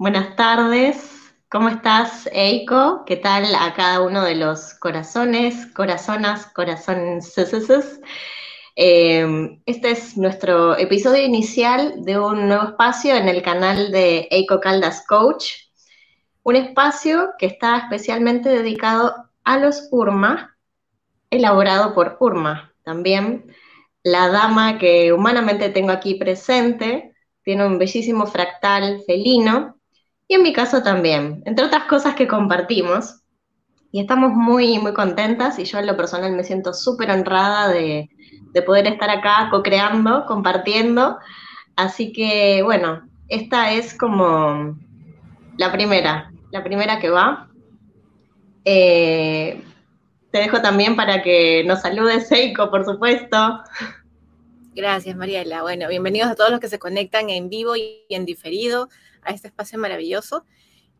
buenas tardes. ¿Cómo estás, Eiko? ¿Qué tal a cada uno de los corazones, corazonas, corazones? Eh, este es nuestro episodio inicial de un nuevo espacio en el canal de Eiko Caldas Coach, un espacio que está especialmente dedicado a los URMA, elaborado por URMA. También la dama que humanamente tengo aquí presente tiene un bellísimo fractal felino y en mi caso también, entre otras cosas que compartimos. Y estamos muy, muy contentas y yo en lo personal me siento súper honrada de, de poder estar acá co-creando, compartiendo. Así que bueno, esta es como la primera, la primera que va. Eh, te dejo también para que nos salude Seiko, por supuesto. Gracias, Mariela. Bueno, bienvenidos a todos los que se conectan en vivo y en diferido a este espacio maravilloso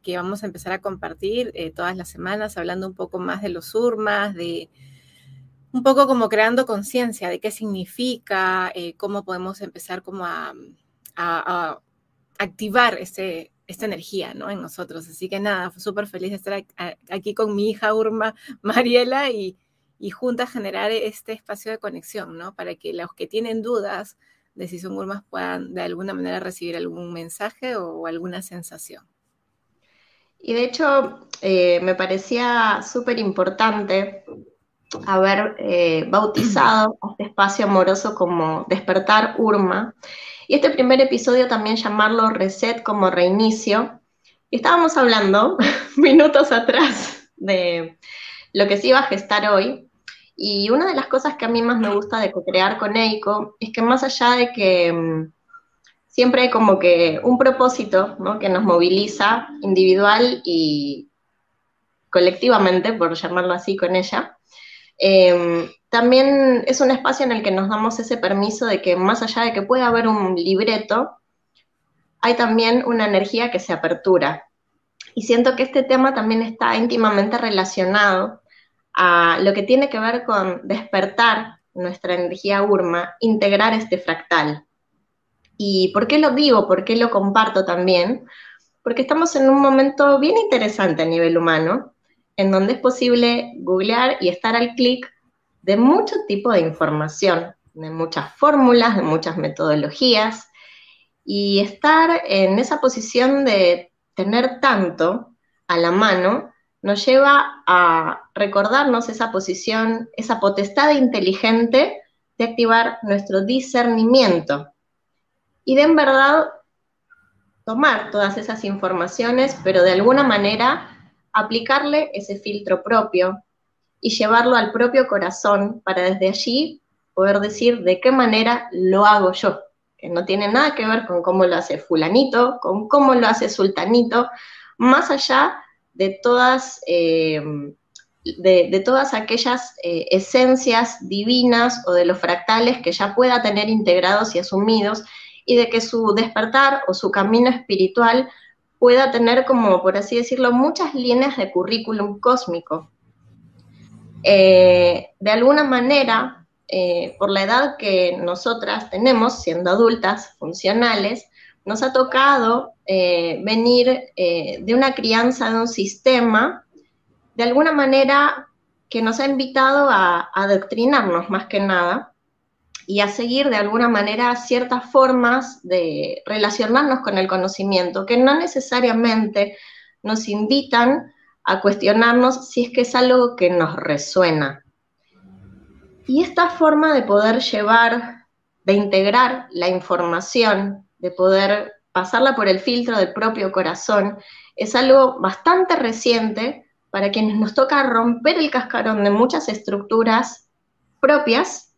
que vamos a empezar a compartir eh, todas las semanas, hablando un poco más de los URMAS, de un poco como creando conciencia de qué significa, eh, cómo podemos empezar como a, activar ese, esta energía ¿no? en nosotros. Así que nada, súper feliz de estar aquí con mi hija Urma Mariela y, y juntas generar este espacio de conexión, ¿no? Para que los que tienen dudas de si son urmas puedan de alguna manera recibir algún mensaje o, alguna sensación. Y de hecho, eh, me parecía súper importante haber eh, bautizado este espacio amoroso como Despertar Urma. Y este primer episodio también llamarlo Reset como reinicio. Y estábamos hablando minutos atrás de lo que se iba a gestar hoy. Y una de las cosas que a mí más me gusta de co-crear con Eiko es que más allá de que mm, siempre hay como que un propósito que nos moviliza individual y colectivamente, por llamarlo así con ella, em, también es un espacio en el que nos damos ese permiso de que más allá de que pueda haber un libreto, hay también una energía que se apertura. Y siento que este tema también está íntimamente relacionado a lo que tiene que ver con despertar nuestra energía urma, integrar este fractal. ¿Y por qué lo digo? ¿Por qué lo comparto también? Porque estamos en un momento bien interesante a nivel humano, en donde es posible googlear y estar al clic de mucho tipo de información, de muchas fórmulas, de muchas metodologías, y estar en esa posición de tener tanto a la mano nos lleva a recordarnos esa posición, esa potestad inteligente de activar nuestro discernimiento y de en verdad tomar todas esas informaciones, pero de alguna manera aplicarle ese filtro propio y llevarlo al propio corazón para desde allí poder decir de qué manera lo hago yo, que no tiene nada que ver con cómo lo hace fulanito, con cómo lo hace sultanito, más allá de todas, eh, de, todas aquellas eh, esencias divinas o de los fractales que ya pueda tener integrados y asumidos y de que su despertar o su camino espiritual pueda tener como, por así decirlo, muchas líneas de currículum cósmico. Eh, de alguna manera, por la edad que nosotras tenemos, siendo adultas, funcionales, nos ha tocado eh, venir eh, de una crianza, de un sistema, de alguna manera que nos ha invitado a, adoctrinarnos más que nada y a seguir de alguna manera ciertas formas de relacionarnos con el conocimiento, que no necesariamente nos invitan a cuestionarnos si es que es algo que nos resuena. Y esta forma de poder llevar, de integrar la información de poder pasarla por el filtro del propio corazón, es algo bastante reciente para quienes nos toca romper el cascarón de muchas estructuras propias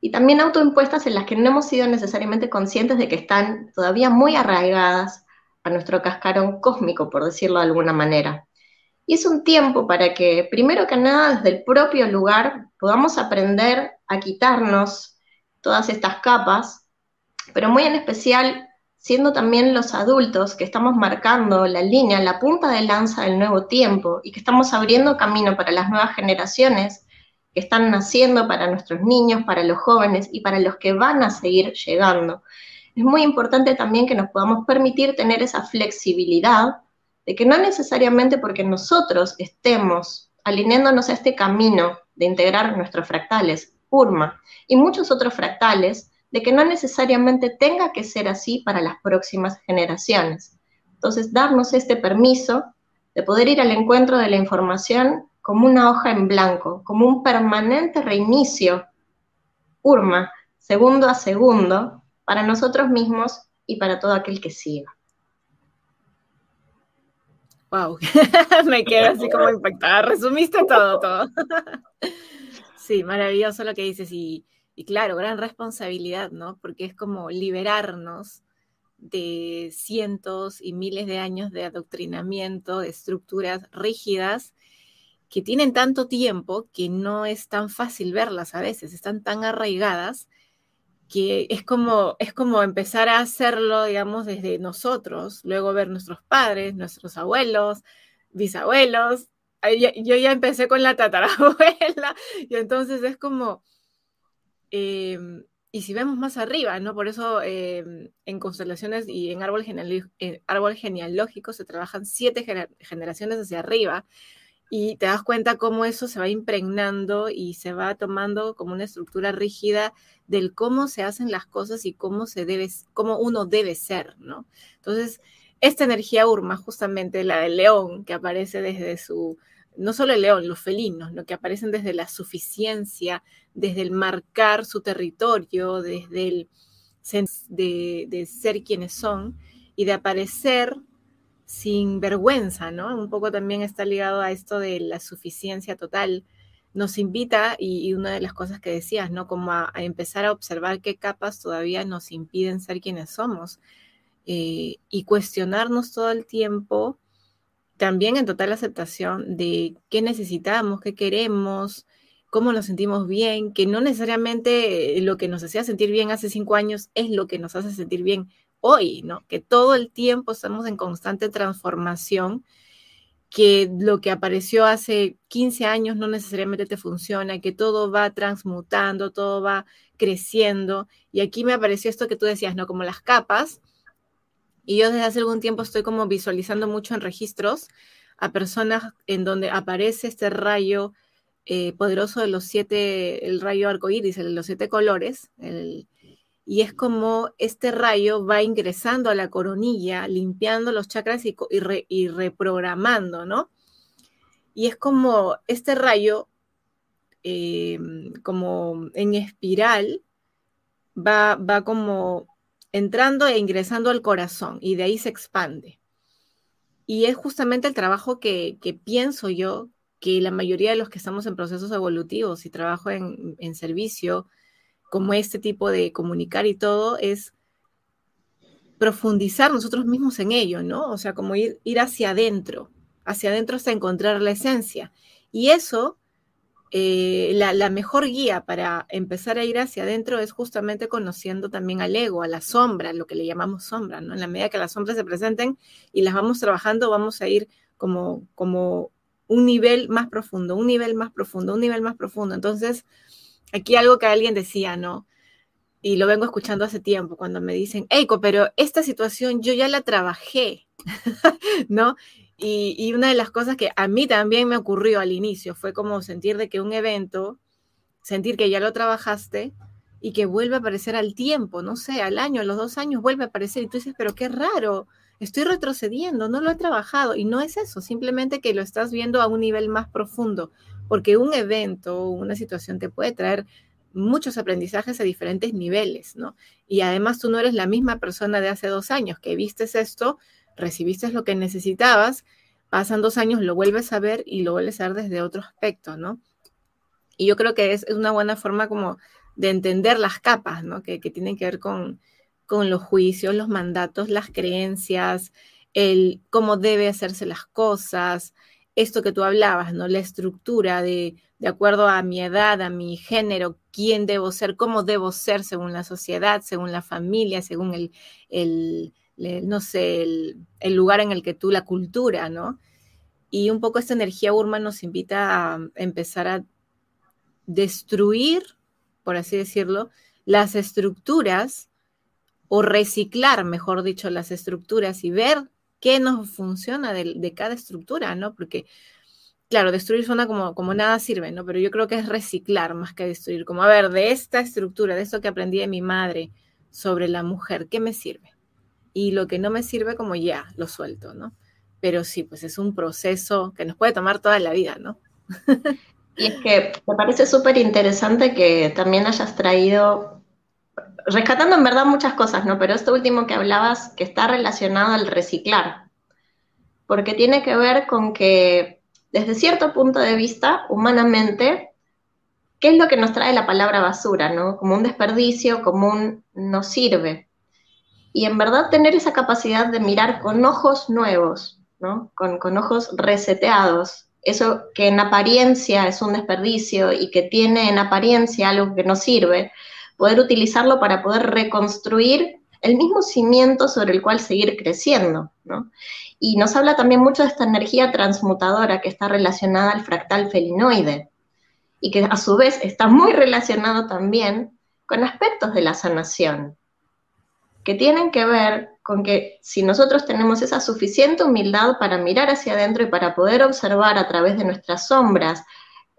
y también autoimpuestas en las que no hemos sido necesariamente conscientes de que están todavía muy arraigadas a nuestro cascarón cósmico, por decirlo de alguna manera. Y es un tiempo para que, primero que nada, desde el propio lugar podamos aprender a quitarnos todas estas capas pero muy en especial siendo también los adultos que estamos marcando la línea, la punta de lanza del nuevo tiempo y que estamos abriendo camino para las nuevas generaciones que están naciendo, para nuestros niños, para los jóvenes y para los que van a seguir llegando. es muy importante también que nos podamos permitir tener esa flexibilidad de que no necesariamente porque nosotros estemos alineándonos a este camino de integrar nuestros fractales, URMA, y muchos otros fractales, de que no necesariamente tenga que ser así para las próximas generaciones. Entonces, darnos este permiso de poder ir al encuentro de la información como una hoja en blanco, como un permanente reinicio, URMA, segundo a segundo, para nosotros mismos y para todo aquel que siga. Wow, me quedé así como impactada. Resumiste todo, todo. sí, maravilloso lo que dices y, y claro, gran responsabilidad, ¿no? Porque es como liberarnos de cientos y miles de años de adoctrinamiento, de estructuras rígidas que tienen tanto tiempo que no es tan fácil verlas a veces, están tan arraigadas que es como, es como empezar a hacerlo, digamos, desde nosotros, luego ver nuestros padres, nuestros abuelos, bisabuelos. Yo ya empecé con la tatarabuela y entonces es como, em, y si vemos más arriba, ¿no? Por eso em, en constelaciones y en árbol, árbol genealógico se trabajan siete generaciones hacia arriba, y te das cuenta cómo eso se va impregnando y se va tomando como una estructura rígida del cómo se hacen las cosas y cómo se debe, cómo uno debe ser, ¿no? Entonces, esta energía urma, justamente la del león, que aparece desde su, no solo el león, los felinos, ¿no? que aparecen desde la suficiencia, desde el marcar su territorio, desde el de, de ser quienes son y de aparecer sin vergüenza, ¿no? Un poco también está ligado a esto de la suficiencia total. Nos invita, y, una de las cosas que decías, ¿no? Como a, empezar a observar qué capas todavía nos impiden ser quienes somos eh, y cuestionarnos todo el tiempo, también en total aceptación de qué necesitamos, qué queremos, cómo nos sentimos bien, que no necesariamente lo que nos hacía sentir bien hace cinco años es lo que nos hace sentir bien hoy, ¿no? Que todo el tiempo estamos en constante transformación, que lo que apareció hace 15 años no necesariamente te funciona, que todo va transmutando, todo va creciendo. Y aquí me apareció esto que tú decías, ¿no? Como las capas. Y yo desde hace algún tiempo estoy como visualizando mucho en registros a personas en donde aparece este rayo eh, poderoso de los siete, el rayo arcoíris, de los siete colores, el, y es como este rayo va ingresando a la coronilla, limpiando los chakras y, reprogramando, ¿no? Y es como este rayo, em, como en espiral, va, va como entrando e ingresando al corazón y de ahí se expande. Y es justamente el trabajo que, pienso yo que la mayoría de los que estamos en procesos evolutivos y trabajo en, en servicio, como este tipo de comunicar y todo, es profundizar nosotros mismos en ello, ¿no? O sea, como ir, ir hacia adentro, hacia adentro hasta encontrar la esencia. Y eso, eh, la, mejor guía para empezar a ir hacia adentro es justamente conociendo también al ego, a la sombra, lo que le llamamos sombra, ¿no? En la medida que las sombras se presenten y las vamos trabajando, vamos a ir como, como un nivel más profundo, un nivel más profundo, un nivel más profundo. Entonces, Aquí algo que alguien decía, ¿no? Y lo vengo escuchando hace tiempo, cuando me dicen, Eiko, pero esta situación yo ya la trabajé, ¿no? Y, una de las cosas que a mí también me ocurrió al inicio fue como sentir de que un evento, sentir que ya lo trabajaste y que vuelve a aparecer al tiempo, no sé, al año, a los dos años vuelve a aparecer y tú dices, pero qué raro, estoy retrocediendo, no lo he trabajado. Y no es eso, simplemente que lo estás viendo a un nivel más profundo porque un evento, una situación te puede traer muchos aprendizajes a diferentes niveles, ¿no? Y además tú no eres la misma persona de hace dos años que vistes esto, recibiste lo que necesitabas, pasan dos años, lo vuelves a ver y lo vuelves a ver desde otro aspecto, ¿no? Y yo creo que es, una buena forma como de entender las capas, ¿no? Que, que tienen que ver con, con los juicios, los mandatos, las creencias, el cómo debe hacerse las cosas, esto que tú hablabas, ¿no? La estructura de, de acuerdo a mi edad, a mi género, quién debo ser, cómo debo ser según la sociedad, según la familia, según el, el, no sé, el, lugar en el que tú, la cultura, ¿no? Y un poco esta energía urma nos invita a empezar a destruir, por así decirlo, las estructuras o reciclar, mejor dicho, las estructuras y ver qué nos funciona de, cada estructura, ¿no? Porque, claro, destruir suena como, como nada sirve, ¿no? Pero yo creo que es reciclar más que destruir, como, a ver, de esta estructura, de esto que aprendí de mi madre sobre la mujer, ¿qué me sirve? Y lo que no me sirve, como ya, lo suelto, ¿no? Pero sí, pues es un proceso que nos puede tomar toda la vida, ¿no? Y es que me parece súper interesante que también hayas traído, rescatando en verdad muchas cosas, ¿no? Pero esto último que hablabas, que está relacionado al reciclar, porque tiene que ver con que desde cierto punto de vista, humanamente, ¿qué es lo que nos trae la palabra basura, ¿no? Como un desperdicio, como un no sirve. Y en verdad tener esa capacidad de mirar con ojos nuevos, ¿no? Con, con ojos reseteados, eso que en apariencia es un desperdicio y que tiene en apariencia algo que no sirve, poder utilizarlo para poder reconstruir el mismo cimiento sobre el cual seguir creciendo, Y nos habla también mucho de esta energía transmutadora que está relacionada al fractal felinoide y que a su vez está muy relacionado también con aspectos de la sanación, que tienen que ver con que si nosotros tenemos esa suficiente humildad para mirar hacia adentro y para poder observar a través de nuestras sombras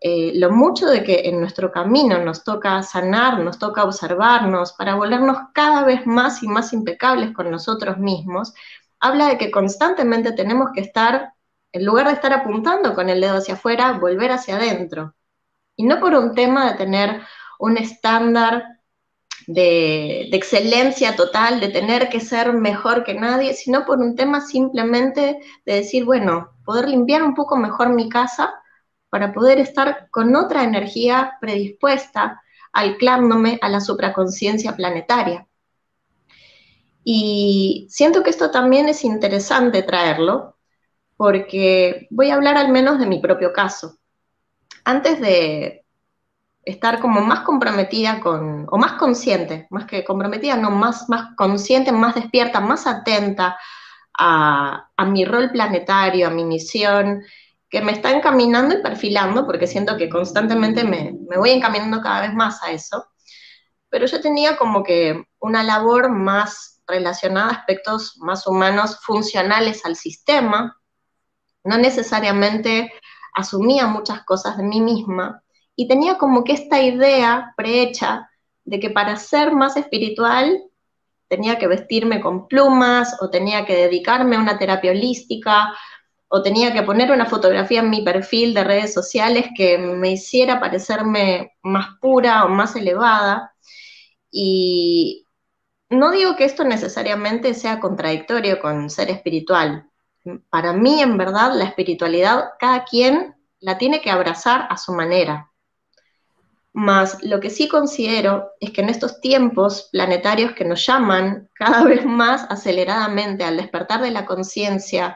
eh, lo mucho de que en nuestro camino nos toca sanar, nos toca observarnos para volvernos cada vez más y más impecables con nosotros mismos, habla de que constantemente tenemos que estar, en lugar de estar apuntando con el dedo hacia afuera, volver hacia adentro. Y no por un tema de tener un estándar de, excelencia total, de tener que ser mejor que nadie, sino por un tema simplemente de decir, bueno, poder limpiar un poco mejor mi casa para poder estar con otra anergía predispuesta, anclándome a la supraconciencia planetaria. Y siento que esto también es interesante traerlo, porque voy a hablar al menos de mi propio caso. Antes de, estar como más comprometida con, o más consciente, más que comprometida, no, más, más consciente, más despierta, más atenta a, mi rol planetario, a mi misión, que me está encaminando y perfilando, porque siento que constantemente me, me voy encaminando cada vez más a eso, pero yo tenía como que una labor más relacionada a aspectos más humanos, funcionales al sistema, no necesariamente asumía muchas cosas de mí misma, y tenía como que esta idea prehecha de que para ser más espiritual tenía que vestirme con plumas o tenía que dedicarme a una terapia holística o tenía que poner una fotografía en mi perfil de redes sociales que me hiciera parecerme más pura o más elevada. Y no digo que esto necesariamente sea contradictorio con ser espiritual. Para mí, en verdad, la espiritualidad, cada quien la tiene que abrazar a su manera. Más lo que sí considero es que en estos tiempos planetarios que nos llaman cada vez más aceleradamente al despertar de la conciencia,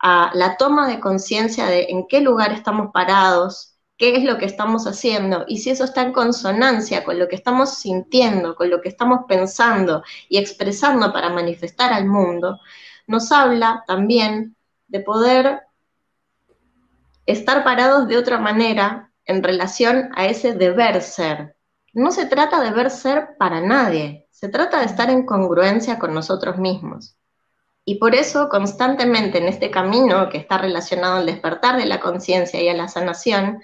a la toma de conciencia de en qué lugar estamos parados, qué es lo que estamos haciendo y si eso está en consonancia con lo que estamos sintiendo, con lo que estamos pensando y expresando para manifestar al mundo, nos habla también de poder estar parados de otra manera en relación a ese deber ser. No se trata de ver ser para nadie, se trata de estar en congruencia con nosotros mismos. Y por eso constantemente en este camino que está relacionado al despertar de la conciencia y a la sanación,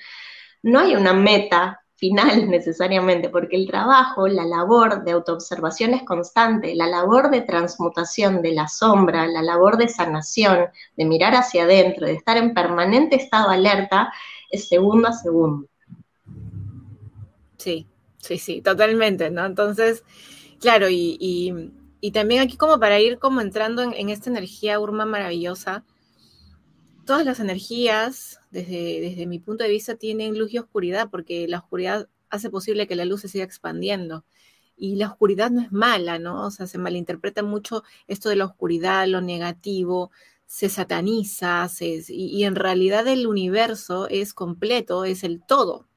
no hay una meta final necesariamente, porque el trabajo, la labor de autoobservación es constante, la labor de transmutación de la sombra, la labor de sanación, de mirar hacia adentro, de estar en permanente estado alerta, segundo a segundo. Sí, sí, sí, totalmente, ¿no? Entonces, claro, y, también aquí como para ir como entrando en, esta energía urma maravillosa, todas las energías, desde, desde mi punto de vista, tienen luz y oscuridad, porque la oscuridad hace posible que la luz se siga expandiendo. Y la oscuridad no es mala, ¿no? O sea, se malinterpreta mucho esto de la oscuridad, lo negativo, se sataniza, y, en realidad el universo es completo, es el todo,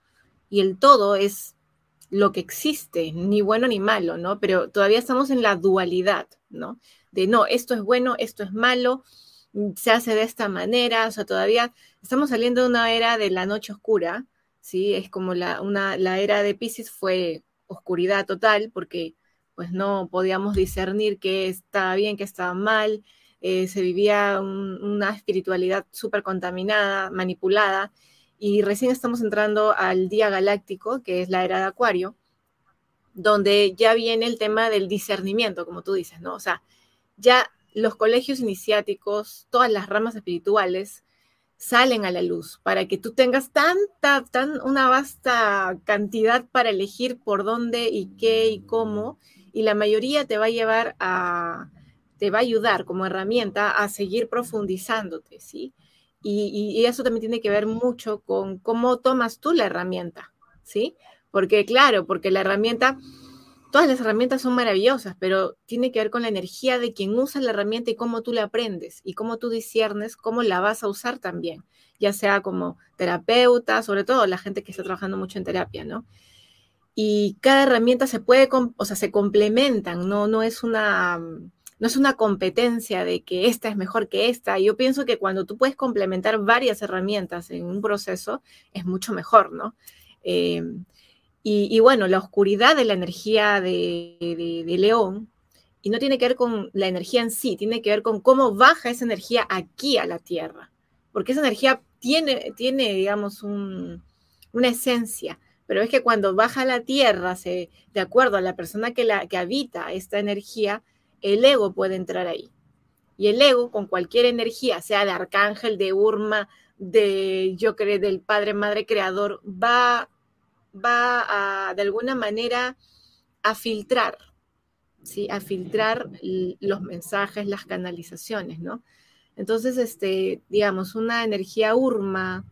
y el todo es lo que existe, ni bueno ni malo, ¿no? Pero todavía estamos en la dualidad, ¿no? De no, esto es bueno, esto es malo, se hace de esta manera, o sea, todavía estamos saliendo de una era de la noche oscura, ¿sí? Es como la, una, la era de Pisces fue oscuridad total, porque pues no podíamos discernir qué estaba bien, qué estaba mal, eh, se vivía una espiritualidad súper contaminada, manipulada, y recién estamos entrando al día galáctico, que es la era de Acuario, donde ya viene el tema del discernimiento, como tú dices, ¿no? O sea, ya los colegios iniciáticos, todas las ramas espirituales, salen a la luz para que tú tengas tanta, tan, una vasta cantidad para elegir por dónde y qué y cómo, y la mayoría te va a llevar a, te va a ayudar como herramienta a seguir profundizándote, ¿sí? Y, y, eso también tiene que ver mucho con cómo tomas tú la herramienta, ¿sí? Porque claro, porque la herramienta, todas las herramientas son maravillosas, pero tiene que ver con la energía de quien usa la herramienta y cómo tú la aprendes y cómo tú disiernes cómo la vas a usar también, ya sea como terapeuta, sobre todo la gente que está trabajando mucho en terapia, ¿no? Y cada herramienta se puede, o sea, se complementan, ¿no? No es una no es una competencia de que esta es mejor que esta. Yo pienso que cuando tú puedes complementar varias herramientas en un proceso, es mucho mejor, ¿no? Eh, y, bueno, la oscuridad de la energía de, León, y no tiene que ver con la energía en sí, tiene que ver con cómo baja esa energía aquí a la Tierra, porque esa energía tiene, tiene digamos, una esencia, pero es que cuando baja a la Tierra, se, de acuerdo a la persona que, la, que habita esta energía, el ego puede entrar ahí. Y el ego, con cualquier energía, sea de arcángel, de urma, de yo creo, del Padre, Madre, Creador, va, va a, de alguna manera, a filtrar, ¿sí? A filtrar los mensajes, las canalizaciones, ¿no? Entonces, este, digamos, una energía urma,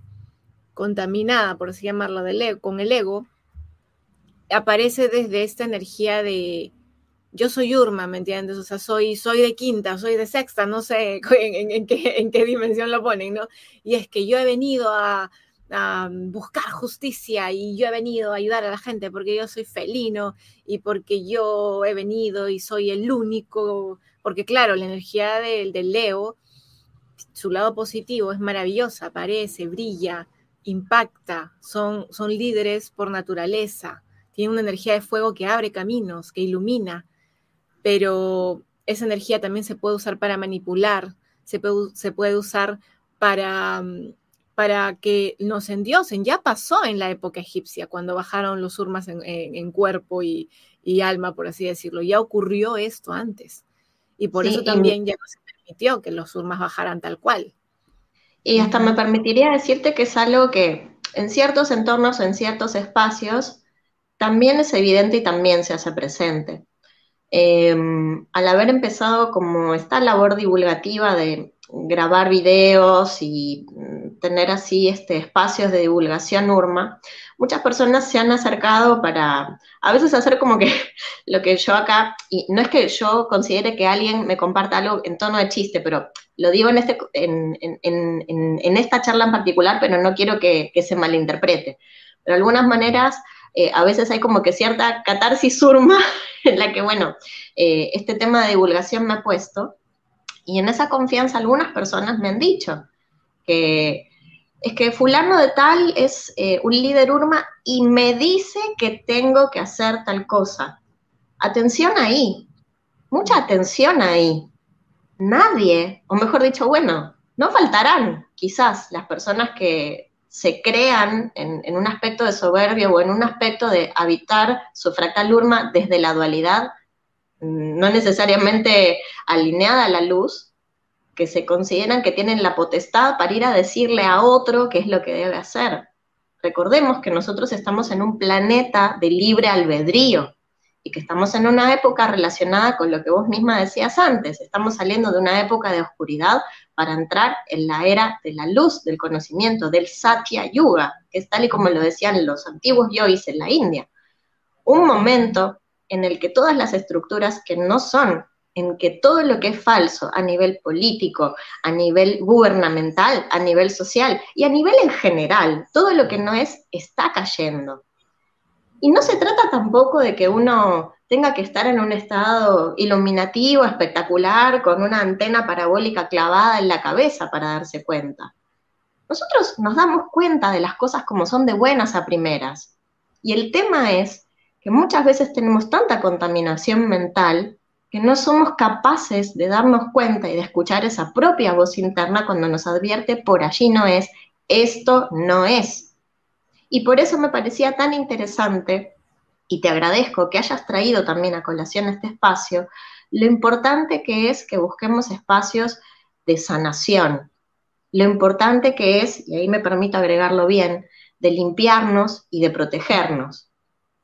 contaminada, por así llamarlo, del ego, con el ego, aparece desde esta energía de, yo soy Urma, ¿me entiendes? O sea, soy, soy de quinta, soy de sexta, no sé en, qué, dimensión lo ponen, ¿no? Y es que yo he venido a, buscar justicia y yo he venido a ayudar a la gente porque yo soy felino y porque yo he venido y soy el único, porque claro, la energía del, del Leo, su lado positivo es maravillosa, aparece, brilla, impacta, son, son líderes por naturaleza, tienen una energía de fuego que abre caminos, que ilumina pero esa energía también se puede usar para manipular, se puede, se puede usar para, para que nos endiosen. Ya pasó en la época egipcia, cuando bajaron los urmas en, cuerpo y, alma, por así decirlo. Ya ocurrió esto antes. Y por eso también ya no se permitió que los urmas bajaran tal cual. Y hasta me permitiría decirte que es algo que en ciertos entornos, en ciertos espacios, también es evidente y también se hace presente. Em, al haber empezado como esta labor divulgativa de grabar videos y mm, tener así este, espacios de divulgación URMA, muchas personas se han acercado para a veces hacer como que lo que yo acá, y no es que yo considere que alguien me comparta algo en tono de chiste, pero lo digo en, este, en, esta charla en particular, pero no quiero que, que se malinterprete. Pero de algunas maneras eh, a veces hay como que cierta catarsis surma en la que, bueno, eh, este tema de divulgación me ha puesto. Y en esa confianza algunas personas me han dicho que es que fulano de tal es eh, un líder urma y me dice que tengo que hacer tal cosa. Atención ahí, mucha atención ahí. Nadie, o mejor dicho, bueno, no faltarán quizás las personas que se crean en, un aspecto de soberbia o en un aspecto de habitar su fractal urma desde la dualidad, no necesariamente alineada a la luz, que se consideran que tienen la potestad para ir a decirle a otro qué es lo que debe hacer. Recordemos que nosotros estamos en un planeta de libre albedrío y que estamos en una época relacionada con lo que vos misma decías antes. Estamos saliendo de una época de oscuridad para entrar en la era de la luz, del conocimiento, del Satya Yuga, que es tal y como lo decían los antiguos yogis en la India. Un momento en el que todas las estructuras que no son, en que todo lo que es falso a nivel político, a nivel gubernamental, a nivel social y a nivel en general, todo lo que no es está cayendo. Y no se trata tampoco de que uno tenga que estar en un estado iluminativo, espectacular, con una antena parabólica clavada en la cabeza para darse cuenta. Nosotros nos damos cuenta de las cosas como son de buenas a primeras. Y el tema es que muchas veces tenemos tanta contaminación mental que no somos capaces de darnos cuenta y de escuchar esa propia voz interna cuando nos advierte por allí no es, esto no es. Y por eso me parecía tan interesante, y te agradezco que hayas traído también a colación este espacio, lo importante que es que busquemos espacios de sanación, lo importante que es, y ahí me permito agregarlo bien, de limpiarnos y de protegernos.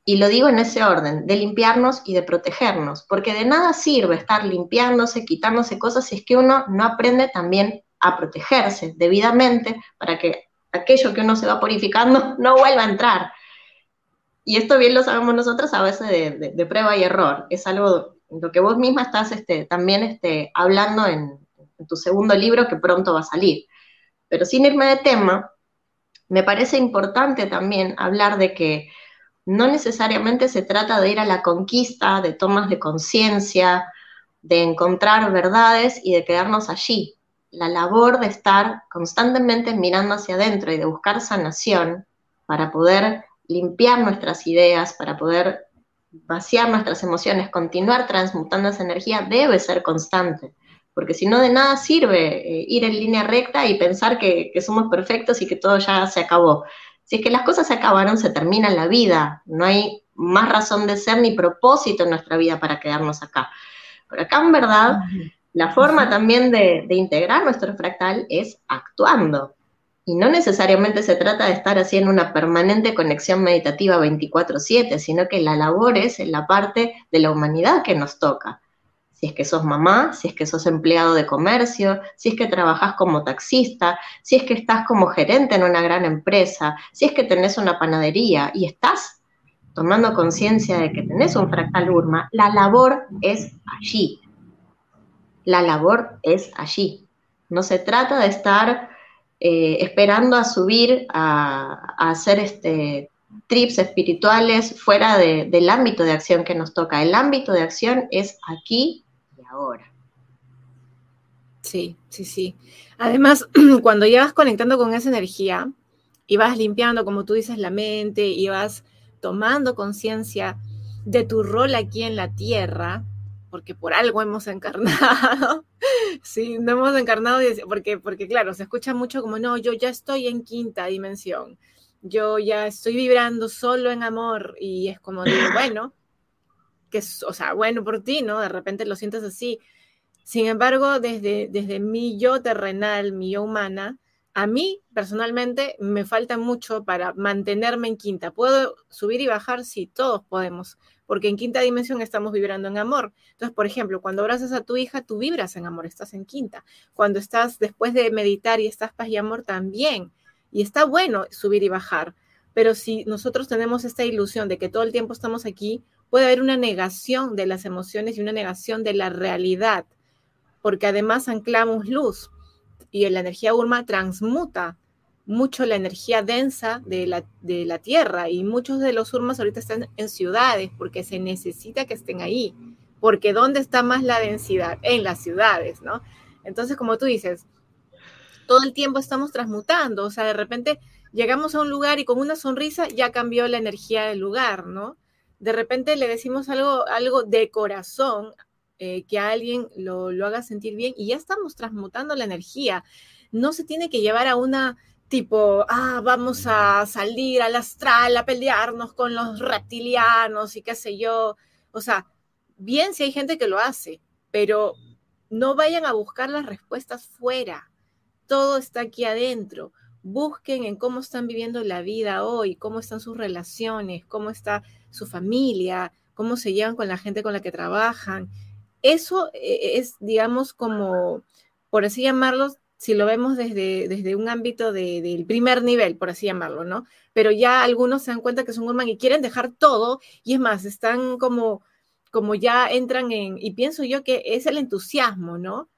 Y lo digo en ese orden, de limpiarnos y de protegernos, porque de nada sirve estar limpiándose, quitándose cosas si es que uno no aprende también a protegerse debidamente para que aquello que uno se va purificando no vuelva a entrar. Y esto bien lo sabemos nosotros a veces de, prueba y error. Es algo lo que vos misma estás este, también este, hablando en, en tu segundo libro que pronto va a salir. Pero sin irme de tema, me parece importante también hablar de que no necesariamente se trata de ir a la conquista, de tomas de conciencia, de encontrar verdades y de quedarnos allí. La labor de estar constantemente mirando hacia adentro y de buscar sanación para poder limpiar nuestras ideas, para poder vaciar nuestras emociones, continuar transmutando esa energía, debe ser constante. Porque si no, de nada sirve eh, ir en línea recta y pensar que, que somos perfectos y que todo ya se acabó. Si es que las cosas se acabaron, se termina la vida. No hay más razón de ser ni propósito en nuestra vida para quedarnos acá. Pero acá, en verdad, la forma también de, integrar nuestro fractal es actuando. Y no necesariamente se trata de estar haciendo una permanente conexión meditativa 24/7, sino que la labor es en la parte de la humanidad que nos toca si es que sos mamá, si es que sos empleado de comercio, si es que trabajas como taxista, si es que estás como gerente en una gran empresa, si es que tenés una panadería y estás tomando conciencia de que tenés un fractal urma, la labor es allí. La labor es allí. No se trata de estar eh, esperando a subir a, hacer este, trips espirituales fuera del ámbito de acción que nos toca. El ámbito de acción es aquí ahora. Sí, sí, sí. Además, cuando ya vas conectando con esa energía y vas limpiando, como tú dices, la mente y vas tomando conciencia de tu rol aquí en la tierra, porque por algo hemos encarnado, sí, no hemos encarnado porque, porque claro, se escucha mucho como, no, yo ya estoy en quinta dimensión, yo ya estoy vibrando solo en amor y es como, digo, bueno, que es, o sea, bueno por ti, ¿no? De repente lo sientes así. Sin embargo, desde, desde mi yo terrenal, mi yo humana, a mí personalmente me falta mucho para mantenerme en quinta. ¿Puedo subir y bajar? Sí, todos podemos, porque en quinta dimensión estamos vibrando en amor. Entonces, por ejemplo, cuando abrazas a tu hija, tú vibras en amor, estás en quinta. Cuando estás después de meditar y estás paz y amor también. Y está bueno subir y bajar. Pero si nosotros tenemos esta ilusión de que todo el tiempo estamos aquí, puede haber una negación de las emociones y una negación de la realidad, porque además anclamos luz y la energía Urma transmuta mucho la energía densa de la, de la tierra y muchos de los Urmas ahorita están en ciudades porque se necesita que estén ahí, porque ¿dónde está más la densidad? En las ciudades, ¿no? Entonces, como tú dices, todo el tiempo estamos transmutando, o sea, de repente llegamos a un lugar y con una sonrisa ya cambió la energía del lugar, ¿no? De repente le decimos algo, algo de corazón eh, que a alguien lo, haga sentir bien y ya estamos transmutando la energía. No se tiene que llevar a una tipo, ah, vamos a salir al astral a pelearnos con los reptilianos y qué sé yo. O sea, bien si hay gente que lo hace, pero no vayan a buscar las respuestas fuera. Todo está aquí adentro. Busquen en cómo están viviendo la vida hoy, cómo están sus relaciones, cómo está su familia, cómo se llevan con la gente con la que trabajan. Eso eh, es, digamos, como, por así llamarlo, si lo vemos desde, desde un ámbito del primer nivel, por así llamarlo, ¿no? Pero ya algunos se dan cuenta que son Urman y quieren dejar todo, y es más, están como, como ya entran en, y pienso yo que es el entusiasmo, ¿no?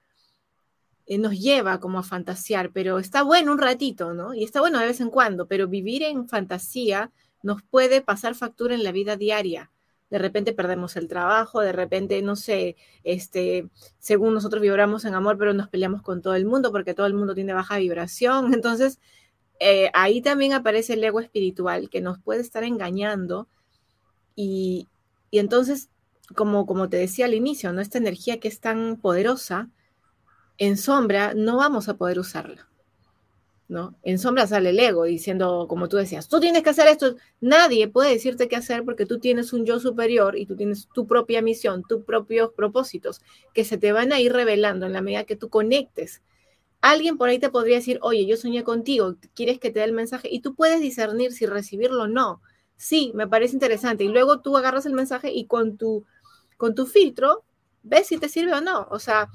Eh, nos lleva como a fantasear, pero está bueno un ratito, ¿no? Y está bueno de vez en cuando, pero vivir en fantasía nos puede pasar factura en la vida diaria. De repente perdemos el trabajo, de repente, no sé, este, según nosotros vibramos en amor, pero nos peleamos con todo el mundo porque todo el mundo tiene baja vibración. Entonces, eh, ahí también aparece el ego espiritual que nos puede estar engañando Y, entonces, como, como te decía al inicio, ¿no? esta energía que es tan poderosa, en sombra no vamos a poder usarla. ¿No? En sombra sale el ego diciendo, como tú decías, tú tienes que hacer esto. Nadie puede decirte qué hacer porque tú tienes un yo superior y tú tienes tu propia misión, tus propios propósitos que se te van a ir revelando en la medida que tú conectes. Alguien por ahí te podría decir, oye, yo soñé contigo, ¿quieres que te dé el mensaje? Y tú puedes discernir si recibirlo o no. Sí, me parece interesante. Y luego tú agarras el mensaje y con tu, con tu filtro ves si te sirve o no. O sea,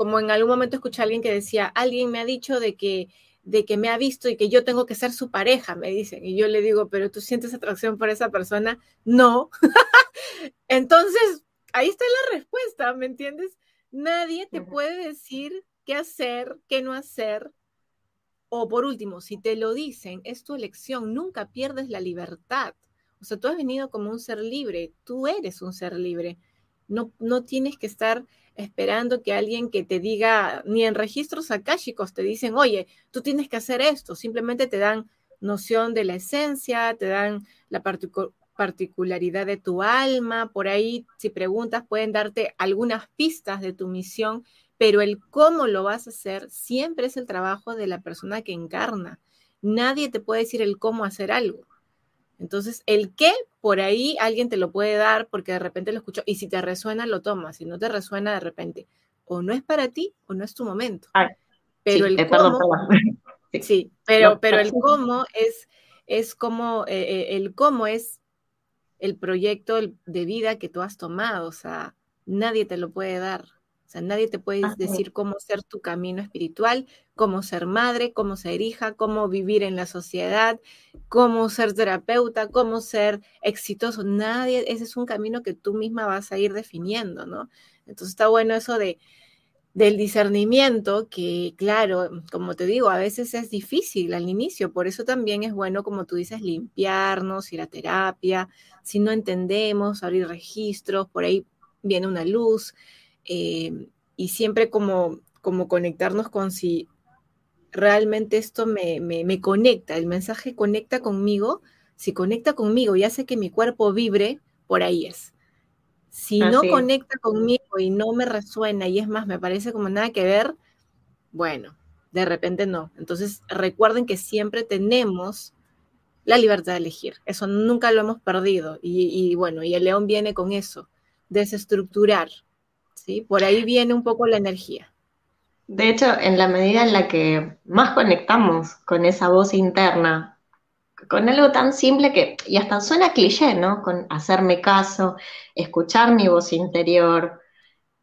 como en algún momento escuché a alguien que decía, alguien me ha dicho de que, de que me ha visto y que yo tengo que ser su pareja, me dicen. Y yo le digo, pero tú sientes atracción por esa persona? No. Entonces, ahí está la respuesta, ¿me entiendes? Nadie te puede decir qué hacer, qué no hacer. O por último, si te lo dicen, es tu elección, nunca pierdes la libertad. O sea, tú has venido como un ser libre, tú eres un ser libre. No, no tienes que estar esperando que alguien que te diga, ni en registros akáshicos te dicen, oye, tú tienes que hacer esto, simplemente te dan noción de la esencia, te dan la particularidad de tu alma, por ahí si preguntas pueden darte algunas pistas de tu misión, pero el cómo lo vas a hacer siempre es el trabajo de la persona que encarna. Nadie te puede decir el cómo hacer algo. Entonces, el qué, por ahí alguien te lo puede dar porque de repente lo escuchó y si te resuena, lo tomas. Si no te resuena, de repente, o no es para ti o no es tu momento. pero el cómo, sí, pero, pero el cómo es, es como, eh, eh, el cómo es el proyecto de vida que tú has tomado. O sea, nadie te lo puede dar. O sea, nadie te puede decir cómo ser tu camino espiritual, cómo ser madre, cómo ser hija, cómo vivir en la sociedad, cómo ser terapeuta, cómo ser exitoso. Nadie, ese es un camino que tú misma vas a ir definiendo, ¿no? Entonces está bueno eso de del discernimiento, que claro, como te digo, a veces es difícil al inicio, por eso también es bueno, como tú dices, limpiarnos, ir a terapia, si no entendemos, abrir registros, por ahí viene una luz, Em, y siempre como, como conectarnos con si realmente esto me, me, conecta, el mensaje conecta conmigo, si conecta conmigo y hace que mi cuerpo vibre, por ahí es. Si no conecta conmigo y no me resuena y es más, me parece como nada que ver, bueno, de repente no. Entonces recuerden que siempre tenemos la libertad de elegir. Eso nunca lo hemos perdido. Y, y bueno, y el león viene con eso, desestructurar, ¿sí? Por ahí viene un poco la energía. De hecho, en la medida en la que más conectamos con esa voz interna, con algo tan simple que, y hasta suena cliché, ¿no? Con hacerme caso, escuchar mi voz interior,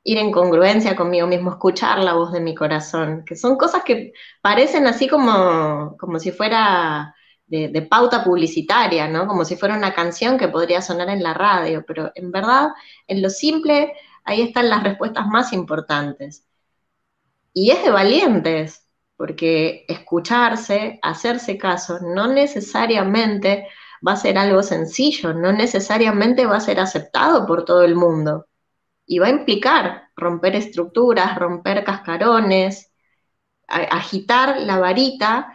ir en congruencia conmigo mismo, escuchar la voz de mi corazón, que son cosas que parecen así como, como si fuera de, de, pauta publicitaria, ¿no? Como si fuera una canción que podría sonar en la radio, pero en verdad, en lo simple ahí están las respuestas más importantes. Y es de valientes, porque escucharse, hacerse caso, no necesariamente va a ser algo sencillo, no necesariamente va a ser aceptado por todo el mundo. Y va a implicar romper estructuras, romper cascarones, agitar la varita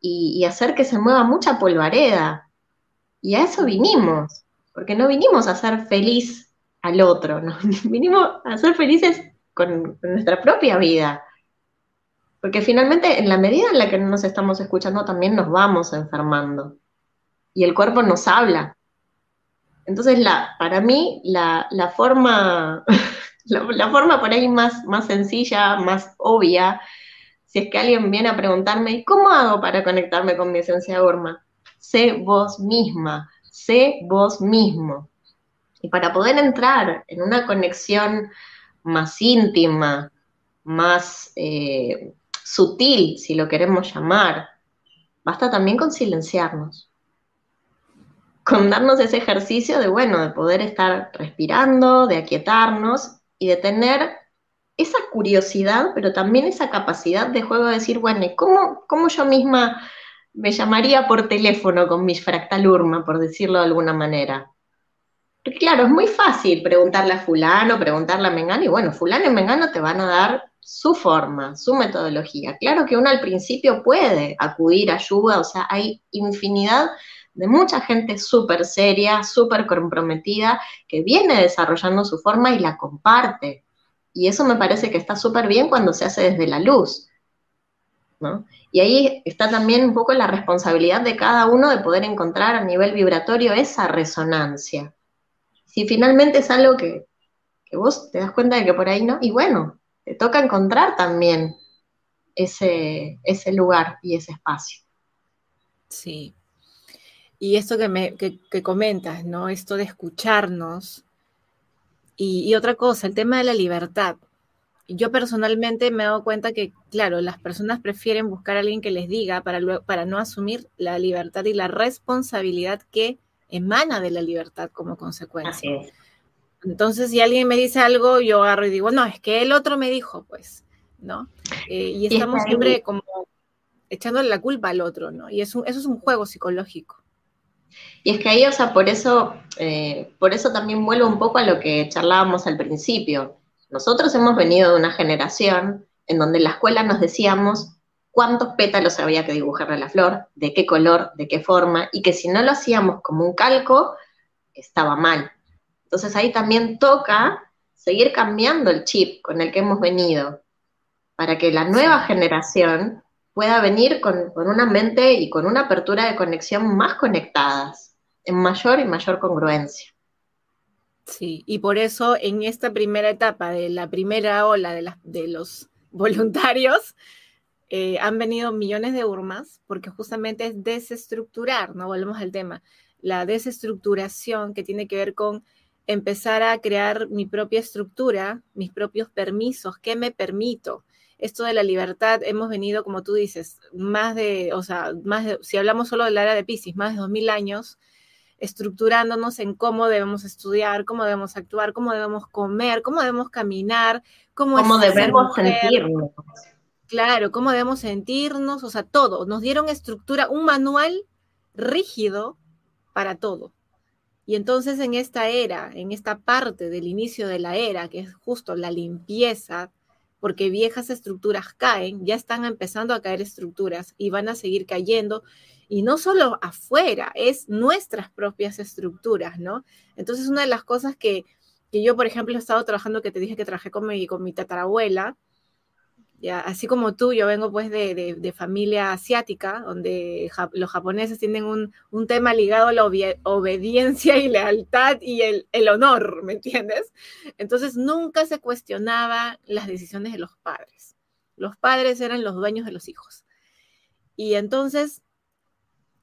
y, hacer que se mueva mucha polvareda. Y a eso vinimos, porque no vinimos a ser feliz al otro, ¿no? Vinimos a ser felices con, nuestra propia vida. Porque finalmente, en la medida en la que no nos estamos escuchando, también nos vamos enfermando. Y el cuerpo nos habla. Entonces, para mí, la, forma, la, forma por ahí más, sencilla, más obvia, si es que alguien viene a preguntarme, ¿cómo hago para conectarme con mi esencia Urma? Sé vos misma, sé vos mismo. Y para poder entrar en una conexión más íntima, más eh, sutil, si lo queremos llamar, basta también con silenciarnos, con darnos ese ejercicio de, bueno, de poder estar respirando, de aquietarnos y de tener esa curiosidad, pero también esa capacidad de juego de decir, bueno, cómo, cómo yo misma me llamaría por teléfono con mi fractal urma, por decirlo de alguna manera? Claro, es muy fácil preguntarle a fulano, preguntarle a Mengano, y bueno, fulano y Mengano te van a dar su forma, su metodología. Claro que uno al principio puede acudir a ayuda, o sea, hay infinidad de mucha gente súper seria, súper comprometida, que viene desarrollando su forma y la comparte. Y eso me parece que está súper bien cuando se hace desde la luz. Y ahí está también un poco la responsabilidad de cada uno de poder encontrar a nivel vibratorio esa resonancia. Si finalmente es algo que, que vos te das cuenta de que por ahí no, y bueno, te toca encontrar también ese, ese lugar y ese espacio. Sí. Y esto que, me, que, comentas, ¿no? Esto de escucharnos. Y, otra cosa, el tema de la libertad. Yo personalmente me he dado cuenta que, claro, las personas prefieren buscar a alguien que les diga para, para no asumir la libertad y la responsabilidad que emana de la libertad como consecuencia. Entonces, si alguien me dice algo, yo agarro y digo, no, es que el otro me dijo, pues, ¿no? Eh, y estamos siempre como echándole la culpa al otro, ¿no? Y eso, eso es un juego psicológico. Y es que ahí, o sea, por eso, eh, por eso también vuelvo un poco a lo que charlábamos al principio. Nosotros hemos venido de una generación en donde en la escuela nos decíamos cuántos pétalos había que dibujarle a la flor, de qué color, de qué forma, y que si no lo hacíamos como un calco, estaba mal. Entonces ahí también toca seguir cambiando el chip con el que hemos venido, para que la nueva generación pueda venir con, una mente y con una apertura de conexión más conectadas, en mayor y mayor congruencia. Sí, y por eso en esta primera etapa de la primera ola de, de los voluntarios, eh, han venido millones de urmas, porque justamente es desestructurar, ¿no? Volvemos al tema, la desestructuración que tiene que ver con empezar a crear mi propia estructura, mis propios permisos, qué me permito, esto de la libertad, hemos venido, como tú dices, más de, o sea, más de, si hablamos solo del área de Pisces, más de dos mil años estructurándonos en cómo debemos estudiar, cómo debemos actuar, cómo debemos comer, cómo debemos caminar, cómo, ¿Cómo debemos sentirnos. Claro, cómo debemos sentirnos, o sea, todo. Nos dieron estructura, un manual rígido para todo. Y entonces en esta era, en esta parte del inicio de la era, que es justo la limpieza, porque viejas estructuras caen, ya están empezando a caer estructuras y van a seguir cayendo. Y no solo afuera, es nuestras propias estructuras, ¿no? Entonces, una de las cosas que, que yo, por ejemplo, he estado trabajando, que te dije que trabajé con mi, con mi tatarabuela, así como tú, yo vengo pues de, familia asiática, donde los japoneses tienen un, tema ligado a la obediencia y lealtad y el, el, honor, ¿me entiendes? Entonces nunca se cuestionaba las decisiones de los padres. Los padres eran los dueños de los hijos. Y entonces,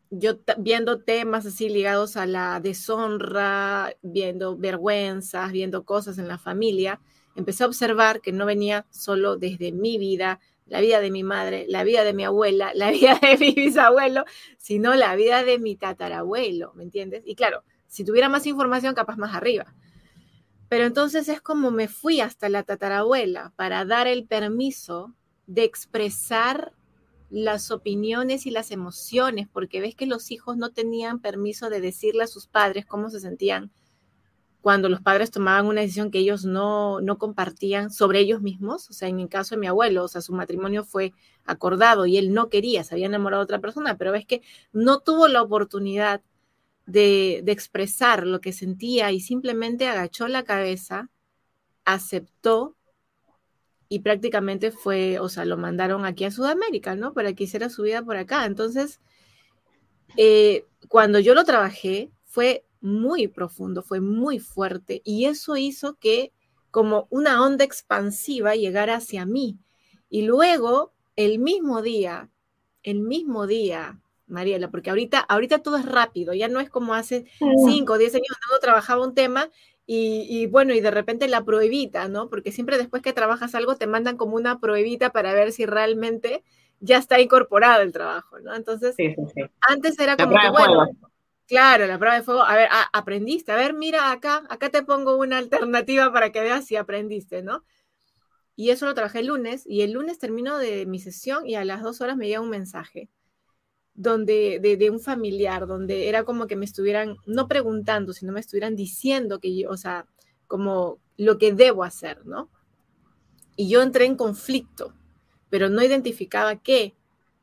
yo viendo temas así ligados a la deshonra, viendo vergüenzas, viendo cosas en la familia, empecé a observar que no venía solo desde mi vida, la vida de mi madre, la vida de mi abuela, la vida de mi bisabuelo, sino la vida de mi tatarabuelo, ¿me entiendes? Y claro, si tuviera más información, capaz más arriba. Pero entonces es como me fui hasta la tatarabuela para dar el permiso de expresar las opiniones y las emociones, porque ves que los hijos no tenían permiso de decirle a sus padres cómo se sentían cuando los padres tomaban una decisión que ellos no, no compartían sobre ellos mismos, o sea, en el caso de mi abuelo, o sea, su matrimonio fue acordado y él no quería, se había enamorado de otra persona, pero ves que no tuvo la oportunidad de, de expresar lo que sentía y simplemente agachó la cabeza, aceptó y prácticamente fue, o sea, lo mandaron aquí a Sudamérica, ¿no? Para que hiciera su vida por acá. Entonces, eh, cuando yo lo trabajé, fue muy profundo, fue muy fuerte y eso hizo que como una onda expansiva llegara hacia mí. Y luego, el mismo día, el mismo día, Mariela, porque ahorita, ahorita todo es rápido, ya no es como hace cinco o diez años cuando trabajaba un tema y, bueno, y de repente la pruebita, ¿no? Porque siempre después que trabajas algo te mandan como una pruebita para ver si realmente ya está incorporado el trabajo, ¿no? Entonces, antes era como que, bueno, Claro, la prueba de fuego. A ver, aprendiste. A ver, mira acá, acá te pongo una alternativa para que veas si aprendiste, ¿no? Y eso lo trabajé el lunes y el lunes termino de mi sesión y a las dos horas me llega un mensaje donde de, un familiar, donde era como que me estuvieran, no preguntando, sino me estuvieran diciendo que yo, o sea, como lo que debo hacer, ¿no? Y yo entré en conflicto, pero no identificaba qué,